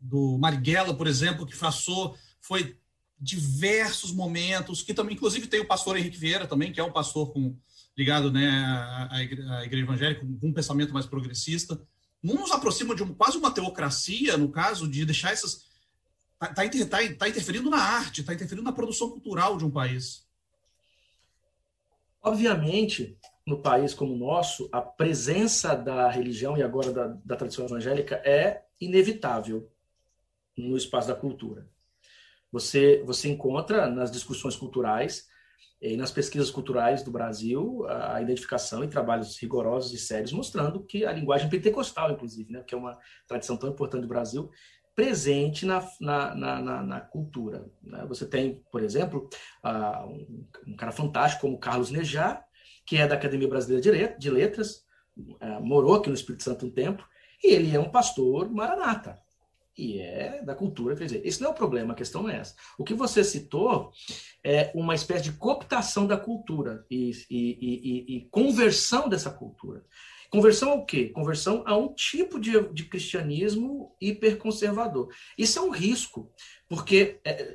do Marighella, por exemplo, que passou, foi diversos momentos, que também, inclusive, tem o pastor Henrique Vieira também, que é um pastor com, ligado né, à, à igreja evangélica, com um pensamento mais progressista. Não nos aproxima de um, quase uma teocracia, no caso, de deixar essas Está tá, tá, tá interferindo na arte, está interferindo na produção cultural de um país. Obviamente, no país como o nosso, a presença da religião e agora da, da tradição evangélica é inevitável no espaço da cultura. Você, você encontra nas discussões culturais e nas pesquisas culturais do Brasil a identificação e trabalhos rigorosos e sérios mostrando que a linguagem pentecostal, inclusive, né, que é uma tradição tão importante do Brasil, presente na, na, na, na cultura. Né? Você tem, por exemplo, uh, um, um, cara fantástico como Carlos Nejar, que é da Academia Brasileira de Letras, uh, morou aqui no Espírito Santo um tempo, e ele é um pastor maranata. E é da cultura, quer dizer, esse não é o problema, a questão é essa. O que você citou é uma espécie de cooptação da cultura e, e, e, e conversão dessa cultura. Conversão ao quê? Conversão a um tipo de, de cristianismo hiperconservador. Isso é um risco, porque é,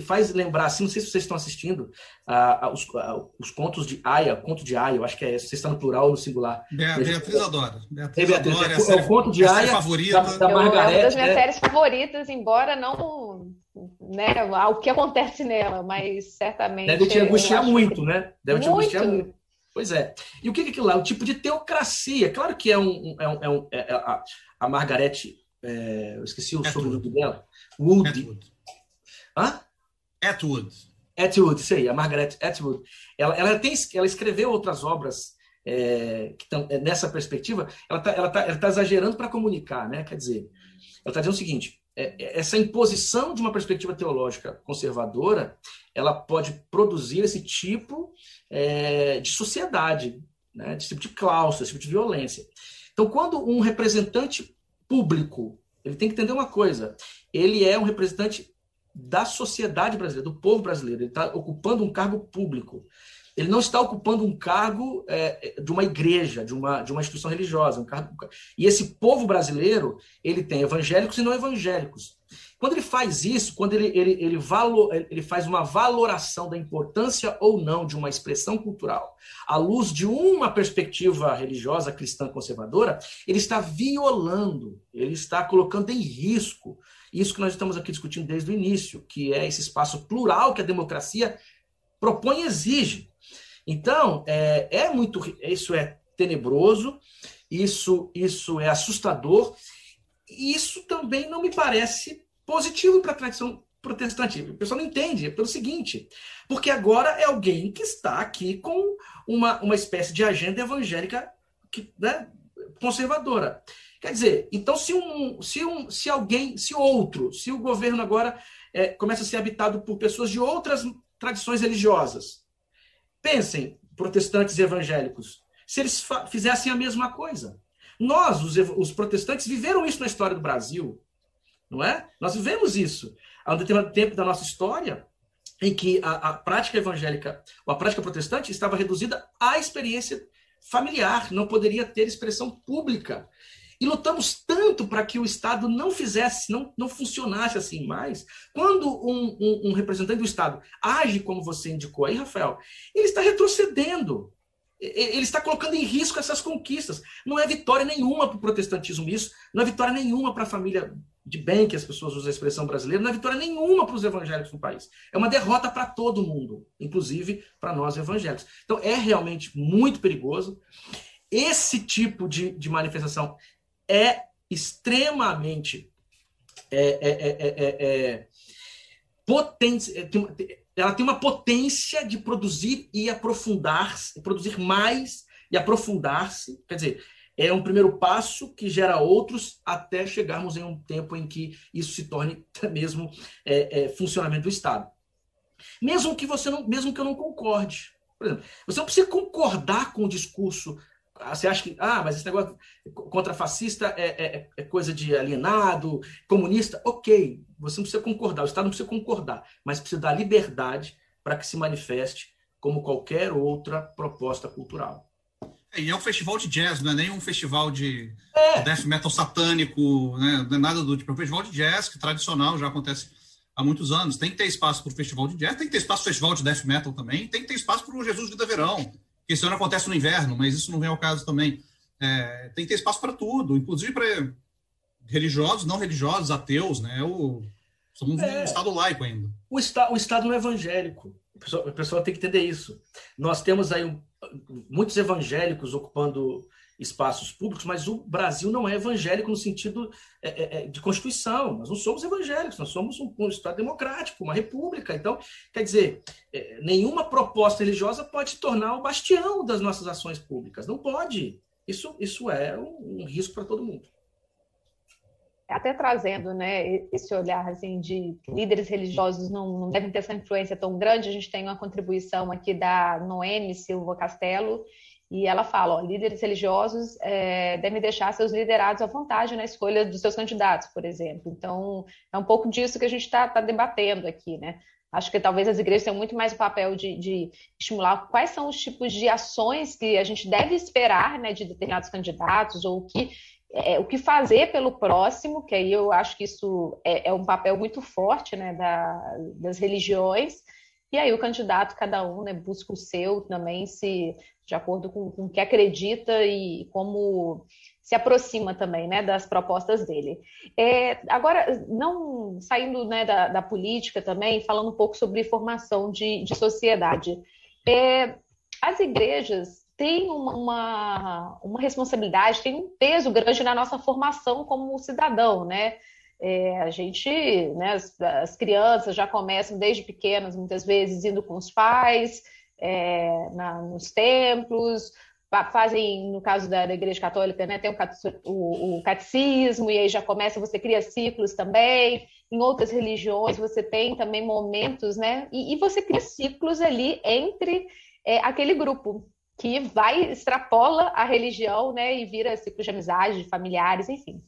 faz lembrar, assim, não sei se vocês estão assistindo, a, a, os, a, os, contos de Aya, conto de Aya, eu acho que é, você está no plural ou no singular. Beatriz adora. Beatriz, é, Beatriz adora, é, é, o conto de Aya favorita. da, da Margareth. É uma das minhas né? séries favoritas, embora não né, o que acontece nela, mas certamente... Deve te angustiar muito, né? Deve muito. te angustiar muito. Pois é. E o que é aquilo lá? O tipo de teocracia. Claro que é um. É um, é um é, é a, a Margaret. É, eu esqueci o sobrenome dela. Wood. Atwood. Hã? Atwood. Atwood, isso aí, a Margaret Atwood. Ela, ela, tem, ela escreveu outras obras é, que estão é, nessa perspectiva. Ela está ela tá, ela tá exagerando para comunicar, né? Quer dizer, ela está dizendo o seguinte: é, é, essa imposição de uma perspectiva teológica conservadora, ela pode produzir esse tipo é, de sociedade, né, esse tipo de claustro, esse tipo de violência. Então, quando um representante público, ele tem que entender uma coisa, ele é um representante da sociedade brasileira, do povo brasileiro, ele está ocupando um cargo público. Ele não está ocupando um cargo é, de uma igreja, de uma, de uma instituição religiosa. Um cargo, e esse povo brasileiro, ele tem evangélicos e não evangélicos. Quando ele faz isso, quando ele, ele, ele, ele faz uma valoração da importância ou não de uma expressão cultural à luz de uma perspectiva religiosa cristã conservadora, ele está violando, ele está colocando em risco isso que nós estamos aqui discutindo desde o início, que é esse espaço plural que a democracia propõe e exige. Então, é, é muito. Isso é tenebroso, isso, isso é assustador, e isso também não me parece positivo para a tradição protestante. O pessoal não entende, é pelo seguinte, porque agora é alguém que está aqui com uma, uma espécie de agenda evangélica que, né, conservadora. Quer dizer, então se um, se um, se alguém, se outro, se o governo agora é, começa a ser habitado por pessoas de outras tradições religiosas, pensem, protestantes evangélicos, se eles fizessem a mesma coisa. Nós, os, os protestantes, viveram isso na história do Brasil, não é? Nós vivemos isso há um determinado tempo da nossa história em que a, a prática evangélica, ou a prática protestante, estava reduzida à experiência familiar, não poderia ter expressão pública. E lutamos tanto para que o Estado não fizesse, não, não funcionasse assim mais. Quando um, um, um representante do Estado age como você indicou aí, Rafael, ele está retrocedendo ele está colocando em risco essas conquistas. Não é vitória nenhuma para o protestantismo isso, não é vitória nenhuma para a família de bem, que as pessoas usam a expressão brasileira, não é vitória nenhuma para os evangélicos no país. É uma derrota para todo mundo, inclusive para nós evangélicos. Então é realmente muito perigoso. Esse tipo de, de manifestação é extremamente é, é, é, é potente, ela tem uma potência de produzir e aprofundar, produzir mais e aprofundar-se. Quer dizer, é um primeiro passo que gera outros até chegarmos em um tempo em que isso se torne mesmo é, é, funcionamento do Estado. Mesmo que você não, mesmo que eu não concorde. Por exemplo, você não precisa concordar com o discurso. Você acha que, ah, mas esse negócio contra fascista é, é, é coisa de alienado, comunista. Ok, você não precisa concordar, o Estado não precisa concordar, mas precisa dar liberdade para que se manifeste como qualquer outra proposta cultural. É, e é um festival de jazz, não é nem um festival de é. death metal satânico, né? não é nada do tipo. É um festival de jazz que tradicional já acontece há muitos anos. Tem que ter espaço para o festival de jazz, tem que ter espaço para o festival de death metal também, tem que ter espaço para o Jesus Vida Verão, que esse ano acontece no inverno, mas isso não vem ao caso também. É, tem que ter espaço para tudo, inclusive para religiosos, não religiosos, ateus, né? O, somos é. um Estado laico ainda. O, esta, o Estado não é evangélico. O pessoal, o pessoal tem que entender isso. Nós temos aí muitos evangélicos ocupando espaços públicos, mas o Brasil não é evangélico no sentido é, é, é, de Constituição. Nós não somos evangélicos, nós somos um, Estado democrático, uma república. Então, quer dizer, nenhuma proposta religiosa pode se tornar o bastião das nossas ações públicas. Não pode. Isso, isso é um, um risco para todo mundo até trazendo né, esse olhar assim, de líderes religiosos não, não, devem ter essa influência tão grande, a gente tem uma contribuição aqui da Noemi Silva Castelo, e ela fala, ó, líderes religiosos é, devem deixar seus liderados à vontade na escolha dos seus candidatos, por exemplo. Então, é um pouco disso que a gente está tá debatendo aqui, né? Acho que talvez as igrejas tenham muito mais o papel de, de, estimular quais são os tipos de ações que a gente deve esperar né, de determinados candidatos, ou que é, o que fazer pelo próximo, que aí eu acho que isso é, é um papel muito forte né, da, das religiões, e aí o candidato, cada um, né, busca o seu também, se de acordo com, o que acredita e como se aproxima também né, das propostas dele. É, agora, não saindo né, da, da, política também, falando um pouco sobre formação de, de sociedade. É, as igrejas tem uma, uma responsabilidade, tem um peso grande na nossa formação como cidadão, né? É, a gente, né, as, as, crianças já começam desde pequenas, muitas vezes, indo com os pais, é, na, nos templos, fazem, no caso da, Igreja Católica, né, tem o, o, o, catecismo, e aí já começa, você cria ciclos também. Em outras religiões, você tem também momentos, né? E, e você cria ciclos ali entre é, aquele grupo que vai, extrapola a religião, né, e vira ciclo de amizade, de familiares, enfim.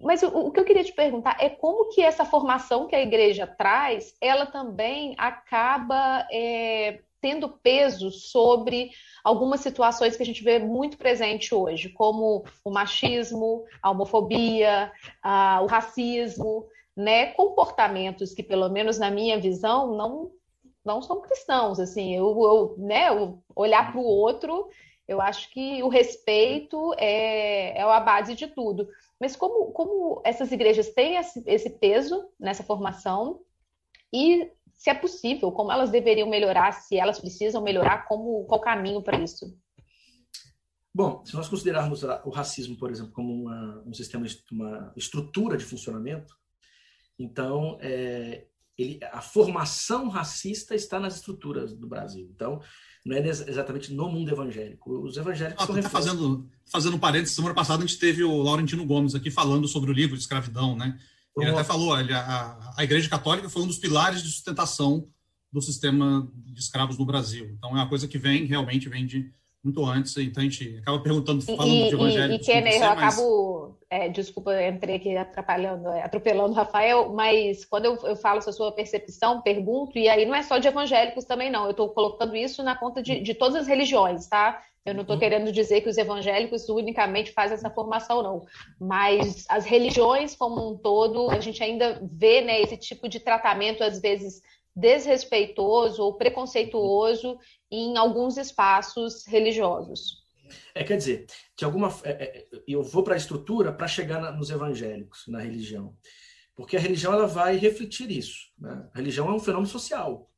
Mas o, o, que eu queria te perguntar é como que essa formação que a igreja traz, ela também acaba é, tendo peso sobre algumas situações que a gente vê muito presente hoje, como o machismo, a homofobia, a, o racismo, né, comportamentos que, pelo menos na minha visão, não não são cristãos, assim, eu, eu né, eu olhar para o outro Eu acho que o respeito é, é a base de tudo. Mas como, como essas igrejas têm esse, peso nessa formação e se é possível, como elas deveriam melhorar, se elas precisam melhorar, como qual caminho para isso? Bom, se nós considerarmos o racismo, por exemplo, como uma, um sistema, uma estrutura de funcionamento, então é, ele, a formação racista está nas estruturas do Brasil. Então, não é exatamente no mundo evangélico. Os evangélicos ah, fazendo fazendo um parênteses, semana passada a gente teve o Laurentino Gomes aqui falando sobre o livro de escravidão, né? Ele até falou, ele, a, a Igreja Católica foi um dos pilares de sustentação do sistema de escravos no Brasil. Então é uma coisa que vem, realmente vem de muito antes, então a gente acaba perguntando, falando e, de evangélico. E, e Kenner, eu mas... acabo, é, desculpa, eu entrei aqui atrapalhando, é, atropelando o Rafael, mas quando eu, eu falo essa sua percepção, pergunto, e aí não é só de evangélicos também não, eu estou colocando isso na conta de, de todas as religiões, tá? Eu não estou uhum. querendo dizer que os evangélicos unicamente fazem essa formação, não. Mas as religiões como um todo, a gente ainda vê né, esse tipo de tratamento, às vezes, desrespeitoso ou preconceituoso em alguns espaços religiosos. É, quer dizer, de alguma é, é eu vou para a estrutura para chegar na, nos evangélicos, na religião. Porque a religião ela vai refletir isso. Né? A religião é um fenômeno social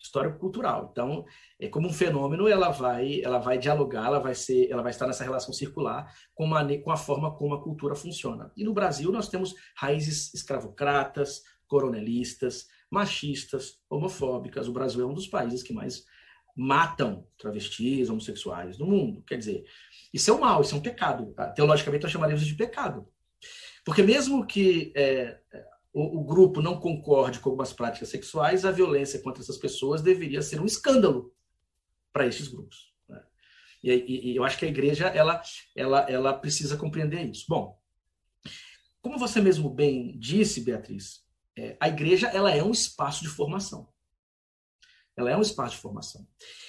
histórico-cultural. Então, é como um fenômeno, ela vai, ela vai dialogar, ela vai ser, ela vai estar nessa relação circular com, uma, com a forma como a cultura funciona. E no Brasil nós temos raízes escravocratas, coronelistas, machistas, homofóbicas. O Brasil é um dos países que mais matam travestis, homossexuais no mundo. Quer dizer, isso é um mal, isso é um pecado. Teologicamente nós chamaríamos de pecado. Porque mesmo que é, o, o, grupo não concorde com algumas práticas sexuais, a violência contra essas pessoas deveria ser um escândalo para esses grupos. Né? E, e, e, eu acho que a igreja ela, ela, ela precisa compreender isso. Bom, como você mesmo bem disse, Beatriz, é, a igreja ela é um espaço de formação. Ela é um espaço de formação.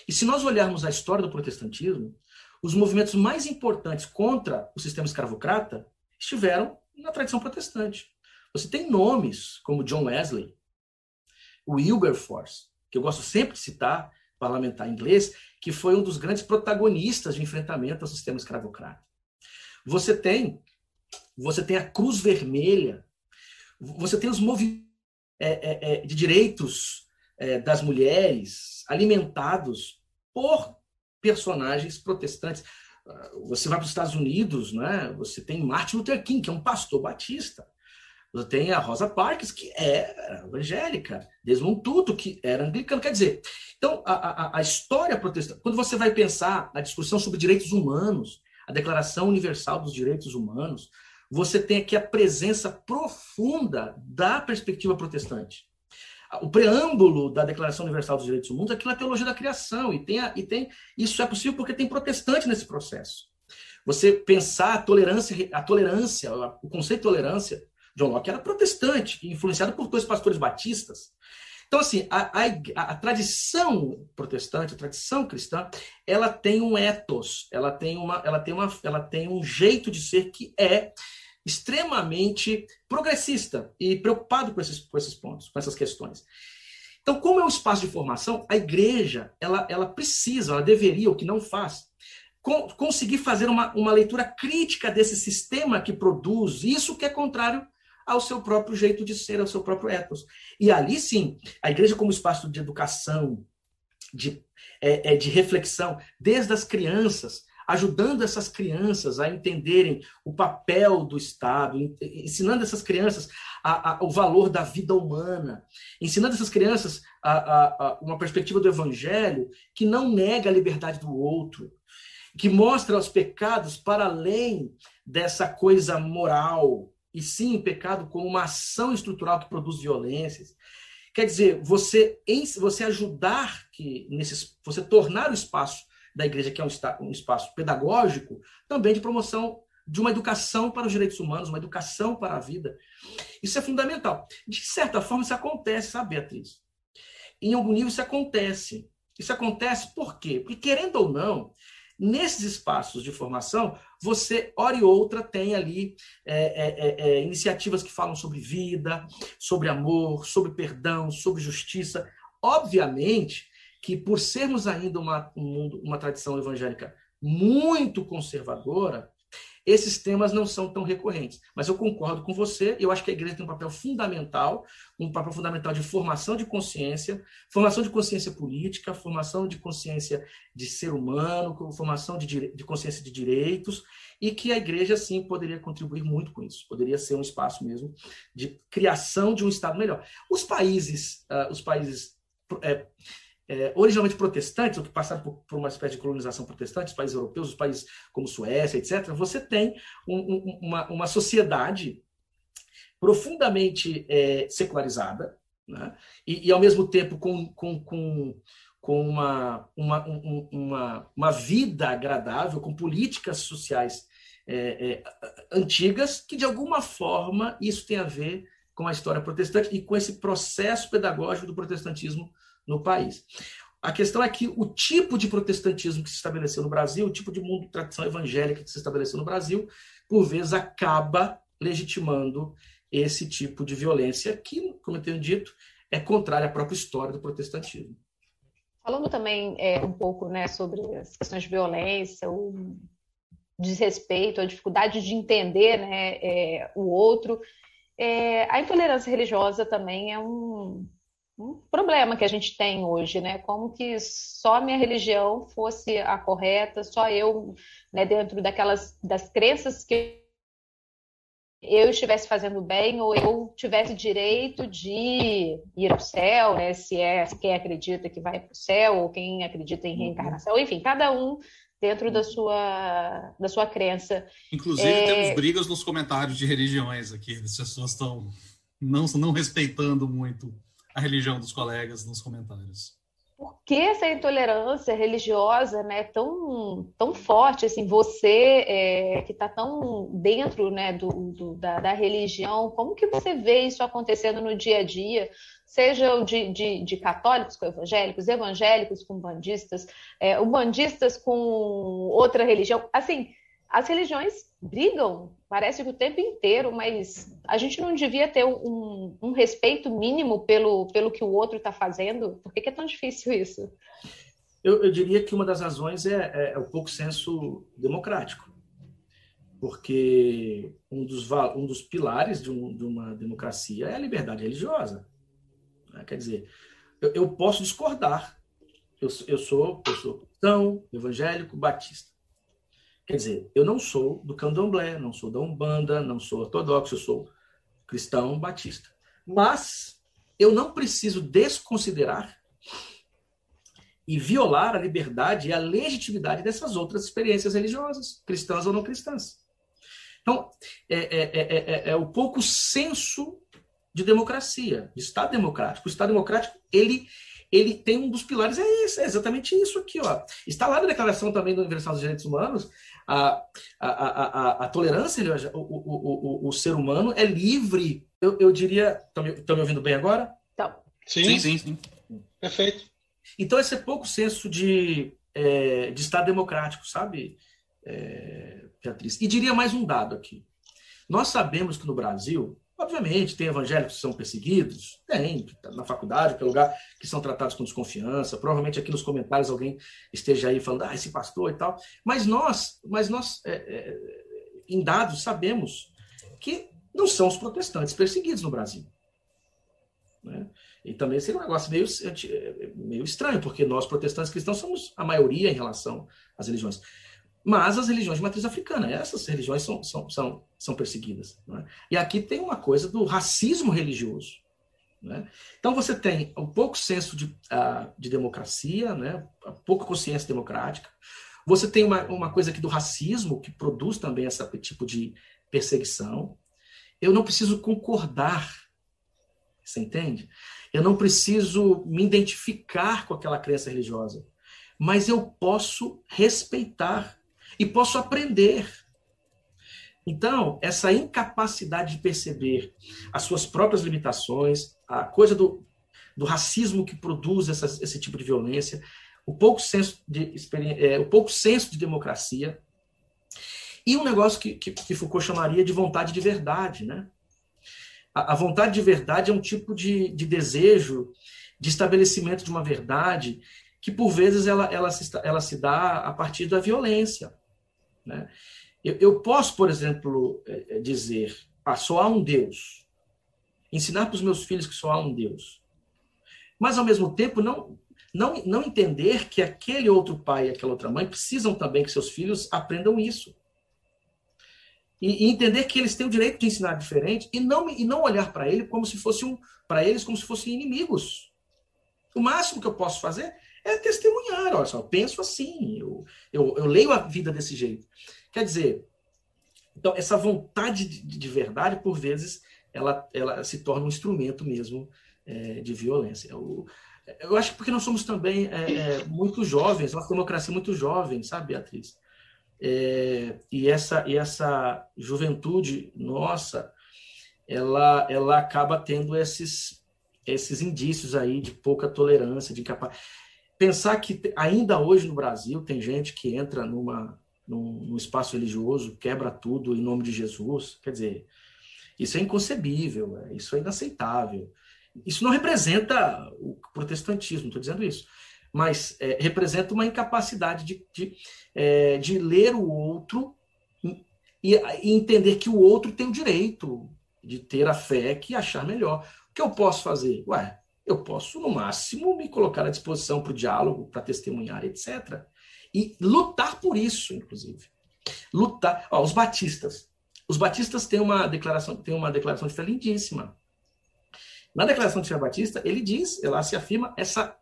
E se nós olharmos a história do protestantismo, os movimentos mais importantes contra o sistema escravocrata estiveram na tradição protestante. Você tem nomes como John Wesley, Wilberforce, que eu gosto sempre de citar, parlamentar inglês, que foi um dos grandes protagonistas de enfrentamento ao sistema escravocrata. Você tem, você tem a Cruz Vermelha, você tem os movimentos é, é, é, de direitos é, das mulheres alimentados por personagens protestantes. Você vai para os Estados Unidos, né? você tem Martin Luther King, que é um pastor batista. Você tem a Rosa Parks, que é evangélica, Desmond Tutu, que era anglicano. Quer dizer, então, a, a, a história protestante, quando você vai pensar na discussão sobre direitos humanos, a Declaração Universal dos Direitos Humanos, você tem aqui a presença profunda da perspectiva protestante. O preâmbulo da Declaração Universal dos Direitos Humanos aquilo é a teologia da criação, e tem, a, e tem isso é possível porque tem protestante nesse processo. Você pensar a tolerância, a tolerância, o conceito de tolerância John Locke era protestante, influenciado por dois pastores batistas. Então, assim, a, a, a, tradição protestante, a tradição cristã, ela tem um ethos, ela tem, uma, ela, tem uma, ela tem um jeito de ser que é extremamente progressista e preocupado com esses, com esses pontos, com essas questões. Então, como é um espaço de formação, a igreja, ela, ela precisa, ela deveria, o que não faz, conseguir fazer uma, uma leitura crítica desse sistema que produz isso que é contrário ao seu próprio jeito de ser, ao seu próprio ethos. E ali sim, a igreja como espaço de educação, de, é, é, de reflexão, desde as crianças, ajudando essas crianças a entenderem o papel do Estado, ensinando essas crianças a, a, o valor da vida humana, ensinando essas crianças a, uma perspectiva do Evangelho que não nega a liberdade do outro, que mostra os pecados para além dessa coisa moral, e sim pecado como uma ação estrutural que produz violências. Quer dizer, você, você ajudar que nesses, você tornar o espaço da igreja, que é um, um espaço pedagógico, também de promoção de uma educação para os direitos humanos, uma educação para a vida. Isso é fundamental. De certa forma, isso acontece, sabe, Beatriz? Em algum nível, isso acontece. Isso acontece por quê? Porque, querendo ou não, Nesses espaços de formação, você, hora e outra, tem ali é, é, é, é, iniciativas que falam sobre vida, sobre amor, sobre perdão, sobre justiça. Obviamente que, por sermos ainda uma, um uma tradição evangélica muito conservadora, esses temas não são tão recorrentes. Mas eu concordo com você, eu acho que a igreja tem um papel fundamental, um papel fundamental de formação de consciência, formação de consciência política, formação de consciência de ser humano, formação de, de consciência de direitos, e que a igreja, sim, poderia contribuir muito com isso. Poderia ser um espaço mesmo de criação de um Estado melhor. Os países, uh, os países é, é, originalmente protestantes, ou que passaram por, por, uma espécie de colonização protestante, os países europeus, os países como Suécia, etc., você tem um, um, uma, uma sociedade profundamente é, secularizada, né? e, e, ao mesmo tempo com, com, com, com uma, uma, um, uma, uma vida agradável, com políticas sociais é, é, antigas, que de alguma forma isso tem a ver com a história protestante e com esse processo pedagógico do protestantismo no país. A questão é que o tipo de protestantismo que se estabeleceu no Brasil, o tipo de mundo de tradição evangélica que se estabeleceu no Brasil, por vezes acaba legitimando esse tipo de violência que, como eu tenho dito, é contrária à própria história do protestantismo. Falando também é, um pouco né, sobre as questões de violência, o desrespeito, a dificuldade de entender né, é, o outro, é, a intolerância religiosa também é um, um problema que a gente tem hoje, né? Como que só minha religião fosse a correta, só eu, né, dentro daquelas das crenças que eu estivesse fazendo bem ou eu tivesse direito de ir ao céu, né? Se é quem acredita que vai para o céu ou quem acredita em reencarnação, enfim, cada um dentro da sua da sua crença. Inclusive é... temos brigas nos comentários de religiões aqui, as pessoas estão não não respeitando muito a religião dos colegas nos comentários. Por que essa intolerância religiosa né, tão, tão forte? Assim, você é, que está tão dentro né, do, do da, da, religião, como que você vê isso acontecendo no dia a dia? Seja de, de, de católicos com evangélicos, evangélicos com bandistas, é, bandistas com outra religião. Assim, as religiões brigam, parece que o tempo inteiro, mas a gente não devia ter um, um respeito mínimo pelo, pelo que o outro está fazendo? Por que, que, é tão difícil isso? Eu, eu diria que uma das razões é, é, é, o pouco senso democrático, porque um dos, um dos pilares de, um, de uma democracia é a liberdade religiosa. Né? Quer dizer, eu, eu posso discordar. Eu, eu sou, eu sou cristão, evangélico, batista. Quer dizer, eu não sou do candomblé, não sou da Umbanda, não sou ortodoxo, eu sou cristão batista. Mas eu não preciso desconsiderar e violar a liberdade e a legitimidade dessas outras experiências religiosas, cristãs ou não cristãs. Então, é, é, é, é, o pouco senso de democracia, de Estado democrático. O Estado democrático, ele ele tem um dos pilares, é, isso, é exatamente isso aqui. Ó. Está lá na Declaração também do Universal dos Direitos Humanos, a, a, a, a, tolerância, o, o, o, o, ser humano é livre. Eu, eu diria. Estão me, me, ouvindo bem agora? Tá. Sim, sim, sim. Perfeito. Então, esse é pouco senso de, é, de Estado democrático, sabe, é, Beatriz? E diria mais um dado aqui. Nós sabemos que no Brasil, Obviamente, tem evangélicos que são perseguidos, tem, na faculdade, que é lugar que são tratados com desconfiança. Provavelmente aqui nos comentários alguém esteja aí falando, ah, esse pastor e tal. Mas nós, mas nós é, é, em dados, sabemos que não são os protestantes perseguidos no Brasil. Né? E também seria um negócio meio, meio estranho, porque nós, protestantes cristãos, somos a maioria em relação às religiões mas as religiões de matriz africana, essas religiões são, são, são, são perseguidas. É? E aqui tem uma coisa do racismo religioso. É? Então você tem um pouco senso de, uh, de democracia, né? pouca consciência democrática. Você tem uma, uma coisa aqui do racismo que produz também esse tipo de perseguição. Eu não preciso concordar, você entende? Eu não preciso me identificar com aquela crença religiosa, mas eu posso respeitar e posso aprender. Então, essa incapacidade de perceber as suas próprias limitações, a coisa do, do racismo que produz esse tipo de violência, o pouco senso de, é, o pouco senso de democracia, e um negócio que, que, que, Foucault chamaria de vontade de verdade. Né? A, a vontade de verdade é um tipo de, de desejo de estabelecimento de uma verdade que por vezes ela, ela, se, ela se dá a partir da violência. Né? Eu, eu posso, por exemplo, é, é, dizer, ah, só há um Deus, ensinar para os meus filhos que só há um Deus, mas ao mesmo tempo não, não, não entender que aquele outro pai e aquela outra mãe precisam também que seus filhos aprendam isso. E entender que eles têm o direito de ensinar diferente e não, e não olhar para ele como se fosse um, para eles como se fossem inimigos. O máximo que eu posso fazer é testemunhar. Olha só, eu penso assim, eu, eu, eu leio a vida desse jeito. Quer dizer, então, essa vontade de, de verdade, por vezes, ela, ela se torna um instrumento mesmo é, de violência. Eu, eu acho que porque nós somos também é, é, muito jovens, uma democracia muito jovem, sabe, Beatriz? É, e, essa, e essa juventude nossa, ela, ela acaba tendo esses, esses indícios aí de pouca tolerância, de incapaz. Pensar que ainda hoje no Brasil tem gente que entra numa, num, espaço religioso, quebra tudo em nome de Jesus, quer dizer, isso é inconcebível, é, isso é inaceitável. Isso não representa o protestantismo, estou dizendo isso mas é, representa uma incapacidade de, de, é, de ler o outro e, e, entender que o outro tem o direito de ter a fé que achar melhor. O que eu posso fazer? Ué, eu posso, no máximo, me colocar à disposição para o diálogo, para testemunhar, etc. E lutar por isso, inclusive. Lutar. Ó, os batistas. Os batistas têm uma declaração, têm uma declaração de fé lindíssima. Na declaração de fé batista, ele diz, ela se afirma essa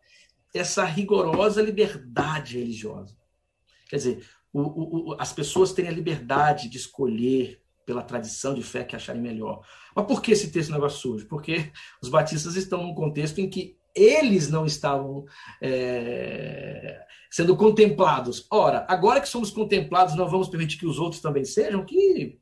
essa rigorosa liberdade religiosa. Quer dizer, o, o, as pessoas têm a liberdade de escolher pela tradição de fé que acharem melhor. Mas por que esse texto negócio surge? Porque os batistas estão num contexto em que eles não estavam é, sendo contemplados. Ora, agora que somos contemplados, não vamos permitir que os outros também sejam? Que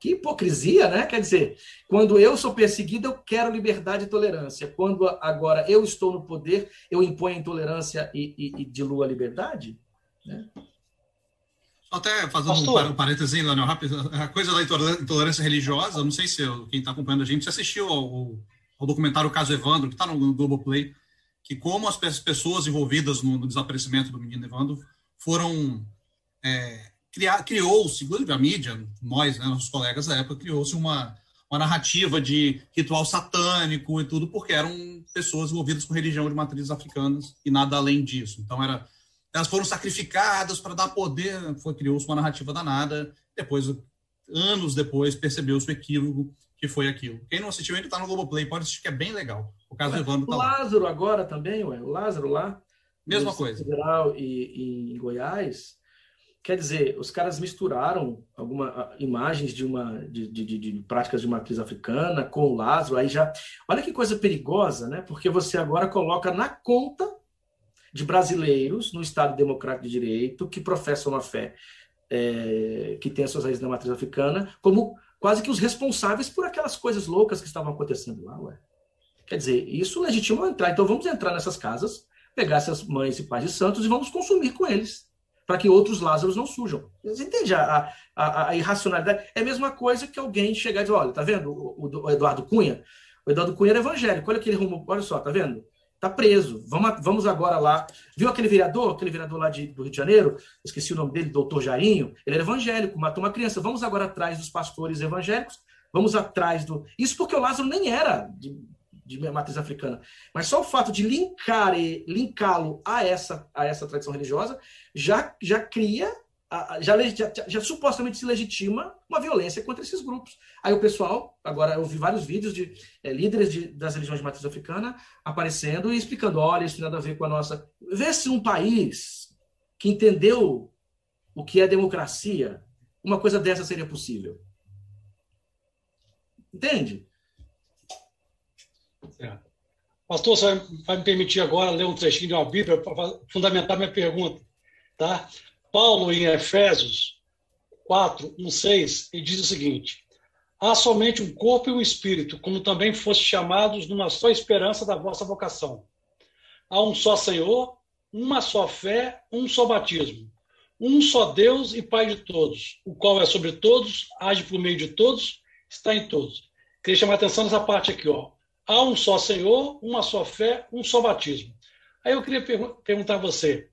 que hipocrisia, né? Quer dizer, quando eu sou perseguido, eu quero liberdade e tolerância. Quando agora eu estou no poder, eu imponho intolerância e, e, e diluo a liberdade? Né? Até fazendo Pastor. um parênteses, Leonel, rápido, a coisa da intolerância religiosa, não sei se quem está acompanhando a gente, você assistiu ao, ao documentário Caso Evandro, que está no Globoplay, que como as pessoas envolvidas no, no desaparecimento do menino Evandro foram é, criou-se, inclusive a mídia, nós, né, nossos colegas da época, criou-se uma, uma narrativa de ritual satânico e tudo, porque eram pessoas envolvidas com religião de matrizes africanas e nada além disso. Então, era, elas foram sacrificadas para dar poder, foi criou-se uma narrativa danada. Depois, anos depois, percebeu-se o equívoco que foi aquilo. Quem não assistiu ainda está no Globoplay, pode assistir, que é bem legal. O caso ué, do Evandro tá O Lázaro lá. agora também, ué, o Lázaro lá. Mesma coisa. Federal e, e em Goiás, Quer dizer, os caras misturaram algumas imagens de uma de, de, de, de, práticas de matriz africana com o Lázaro, aí já. Olha que coisa perigosa, né? Porque você agora coloca na conta de brasileiros no Estado Democrático de Direito que professam uma fé é, que tem as suas raízes na matriz africana como quase que os responsáveis por aquelas coisas loucas que estavam acontecendo lá, ué. Quer dizer, isso legitima entrar. Então vamos entrar nessas casas, pegar essas mães e pais de santos e vamos consumir com eles para que outros Lázaros não surjam. Entende a, a, a, irracionalidade? É a mesma coisa que alguém chegar e dizer, olha, tá vendo o, o Eduardo Cunha? O Eduardo Cunha era evangélico, olha aquele rumo, olha só, tá vendo? Tá preso. Vamos, vamos agora lá. Viu aquele vereador, aquele vereador lá de, do Rio de Janeiro? Esqueci o nome dele, doutor Jairinho. Ele era evangélico, matou uma criança. Vamos agora atrás dos pastores evangélicos. Vamos atrás do. Isso porque o Lázaro nem era de, de matriz africana. Mas só o fato de linkar linká-lo a essa, a essa tradição religiosa já, já cria, já, já, já, supostamente se legitima uma violência contra esses grupos. Aí o pessoal, agora eu vi vários vídeos de é, líderes de, das religiões de matriz africana aparecendo e explicando: olha, isso tem nada a ver com a nossa. Vê se um país que entendeu o que é democracia, uma coisa dessa seria possível. Entende? Pastor, você vai me permitir agora ler um trechinho de uma Bíblia para fundamentar minha pergunta. Tá? Paulo, em Efésios 4, 1, 6, ele diz o seguinte: Há somente um corpo e um espírito, como também foste chamados numa só esperança da vossa vocação. Há um só Senhor, uma só fé, um só batismo. Um só Deus e Pai de todos, o qual é sobre todos, age por meio de todos, está em todos. Queria chamar a atenção nessa parte aqui, ó. Há um só Senhor, uma só fé, um só batismo. Aí eu queria per perguntar a você: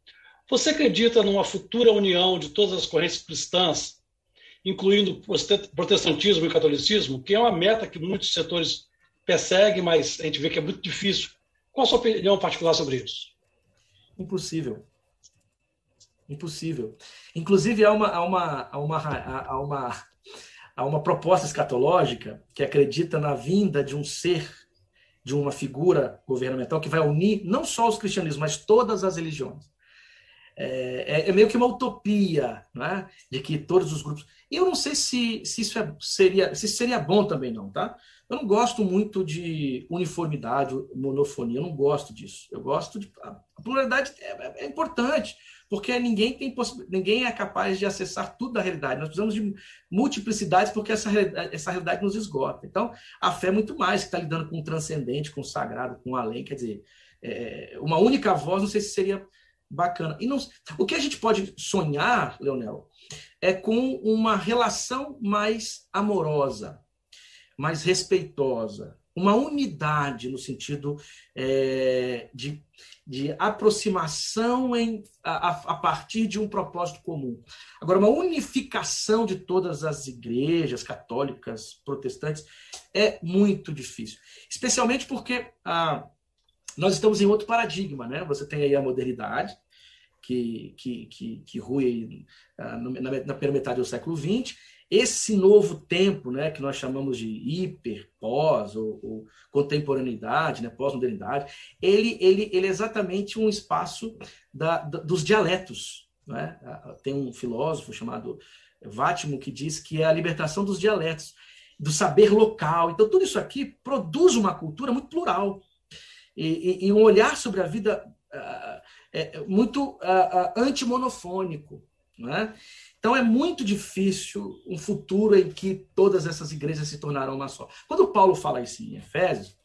você acredita numa futura união de todas as correntes cristãs, incluindo protestantismo e catolicismo, que é uma meta que muitos setores perseguem, mas a gente vê que é muito difícil? Qual a sua opinião particular sobre isso? Impossível. Impossível. Inclusive, há uma, há uma, há uma, há uma, há uma proposta escatológica que acredita na vinda de um ser, de uma figura governamental que vai unir não só os cristianismos, mas todas as religiões. É, é, é meio que uma utopia, né? de que todos os grupos. E eu não sei se, se isso é, seria, se seria bom também, não, tá? Eu não gosto muito de uniformidade, monofonia, eu não gosto disso. Eu gosto de. A pluralidade é, é importante porque ninguém tem ninguém é capaz de acessar tudo da realidade. Nós precisamos de multiplicidades porque essa realidade, essa realidade nos esgota. Então, a fé é muito mais que está lidando com o transcendente, com o sagrado, com o além. Quer dizer, é, uma única voz, não sei se seria bacana. E não, o que a gente pode sonhar, Leonel, é com uma relação mais amorosa, mais respeitosa, uma unidade no sentido é, de, de aproximação em, a, a, partir de um propósito comum. Agora, uma unificação de todas as igrejas católicas, protestantes, é muito difícil. Especialmente porque ah, nós estamos em outro paradigma. Né? Você tem aí a modernidade, que, que, que, que rui ah, na, na primeira metade do século XX, esse novo tempo, né, que nós chamamos de hiper, pós ou, ou contemporaneidade, né, pós-modernidade, ele, ele, ele é exatamente um espaço da, da, dos dialetos. Né? Tem um filósofo chamado Vátimo que diz que é a libertação dos dialetos, do saber local. Então, tudo isso aqui produz uma cultura muito plural e, e, e um olhar sobre a vida uh, é, muito uh, uh, antimonofônico. Né? Então é muito difícil um futuro em que todas essas igrejas se tornarão uma só. Quando Paulo fala isso em Efésios,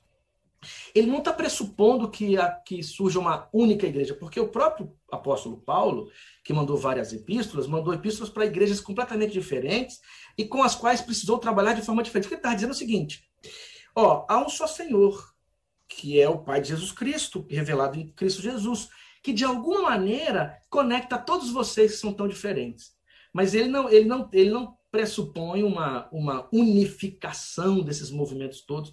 ele não está pressupondo que, a, que surja uma única igreja, porque o próprio apóstolo Paulo, que mandou várias epístolas, mandou epístolas para igrejas completamente diferentes e com as quais precisou trabalhar de forma diferente. Ele está dizendo o seguinte: ó, há um só Senhor, que é o Pai de Jesus Cristo, revelado em Cristo Jesus, que de alguma maneira conecta todos vocês que são tão diferentes. Mas ele não, ele não, ele não pressupõe uma, uma unificação desses movimentos todos,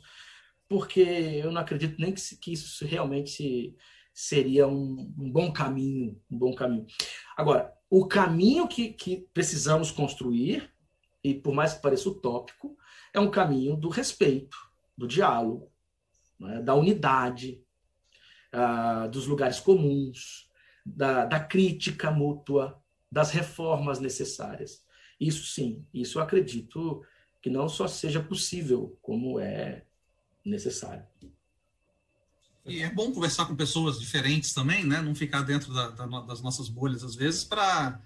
porque eu não acredito nem que, que isso realmente seria um, um, bom caminho, um bom caminho. Agora, o caminho que, que precisamos construir, e por mais que pareça utópico, é um caminho do respeito, do diálogo, né, da unidade, uh, dos lugares comuns, da, da crítica mútua, das reformas necessárias. Isso sim, isso eu acredito que não só seja possível, como é necessário. E é bom conversar com pessoas diferentes também, né? Não ficar dentro da, da, das nossas bolhas às vezes para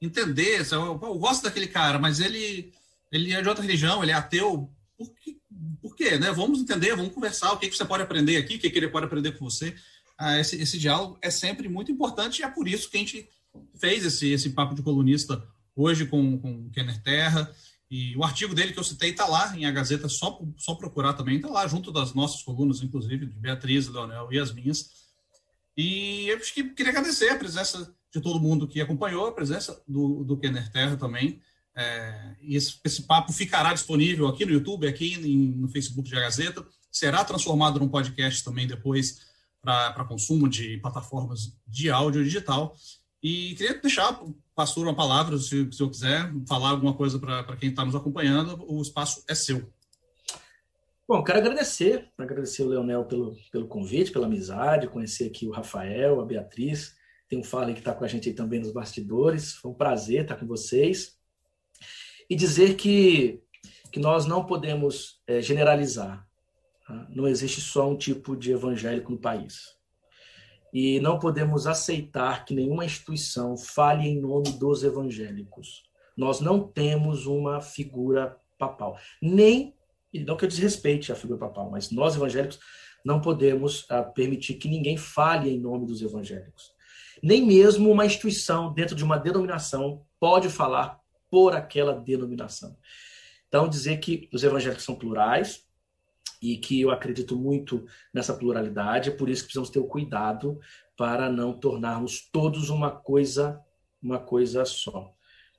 entender. Eu, eu, gosto daquele cara, mas ele ele é de outra religião, ele é ateu. Por, que, por quê? Né? Vamos entender, vamos conversar. O que, que você pode aprender aqui? O que, que ele pode aprender com você? Ah, esse, esse diálogo é sempre muito importante e é por isso que a gente fez esse, esse papo de colunista hoje com, com o Kenner Terra. E o artigo dele que eu citei está lá em A Gazeta, só, só procurar também, está lá junto das nossas colunas, inclusive, de Beatriz, Leonel e as minhas. E eu acho que queria agradecer a presença de todo mundo que acompanhou, a presença do, do Kenner Terra também. É, esse, esse, papo ficará disponível aqui no YouTube, aqui em, no Facebook de A Gazeta. Será transformado num podcast também depois para consumo de plataformas de áudio digital. E queria deixar o pastor uma palavra, se, se eu quiser falar alguma coisa para quem está nos acompanhando, o espaço é seu. Bom, quero agradecer, agradecer o Leonel pelo, pelo convite, pela amizade, conhecer aqui o Rafael, a Beatriz, tem um Fala que está com a gente aí também nos bastidores, foi um prazer estar com vocês. E dizer que, que nós não podemos é, generalizar, tá? não existe só um tipo de evangélico no país. E não podemos aceitar que nenhuma instituição fale em nome dos evangélicos. Nós não temos uma figura papal. Nem, não que eu desrespeite a figura papal, mas nós evangélicos não podemos uh, permitir que ninguém fale em nome dos evangélicos. Nem mesmo uma instituição dentro de uma denominação pode falar por aquela denominação. Então, dizer que os evangélicos são plurais, e que eu acredito muito nessa pluralidade, é por isso que precisamos ter o cuidado para não tornarmos todos uma coisa, uma coisa só.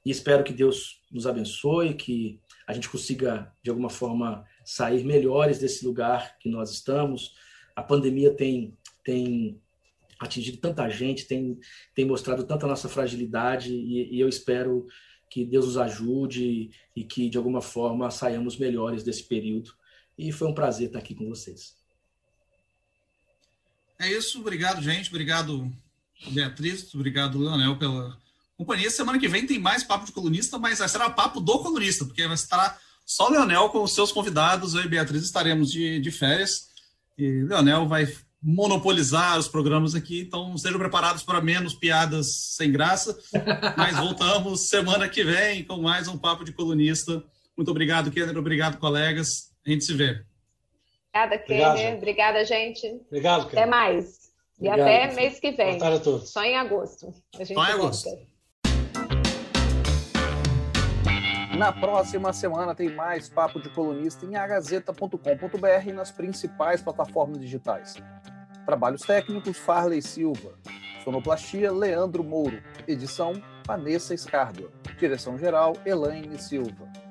E espero que Deus nos abençoe, que a gente consiga, de alguma forma, sair melhores desse lugar que nós estamos. A pandemia tem, tem atingido tanta gente, tem, tem mostrado tanta nossa fragilidade, e, e eu espero que Deus nos ajude e que, de alguma forma, saiamos melhores desse período. E foi um prazer estar aqui com vocês. É isso, obrigado, gente. Obrigado, Beatriz. Obrigado, Leonel, pela companhia. Semana que vem tem mais papo de colunista, mas será papo do colunista, porque vai estar só o Leonel com os seus convidados. Eu e Beatriz estaremos de, de férias. E Leonel vai monopolizar os programas aqui, então sejam preparados para menos piadas sem graça. Mas voltamos semana que vem com mais um papo de colunista. Muito obrigado, Kenner. Obrigado, colegas. A gente se vê. Obrigada, Kenner. Obrigada, gente. Obrigado, Kenner. Até mais. E Obrigado, até mês que vem. Boa tarde a todos. Só em agosto. A gente Só em agosto. Na próxima semana tem mais Papo de Colunista em agazeta.com.br e nas principais plataformas digitais. Trabalhos técnicos Farley Silva. Sonoplastia Leandro Mouro. Edição Vanessa Escárdua. Direção geral Elaine Silva.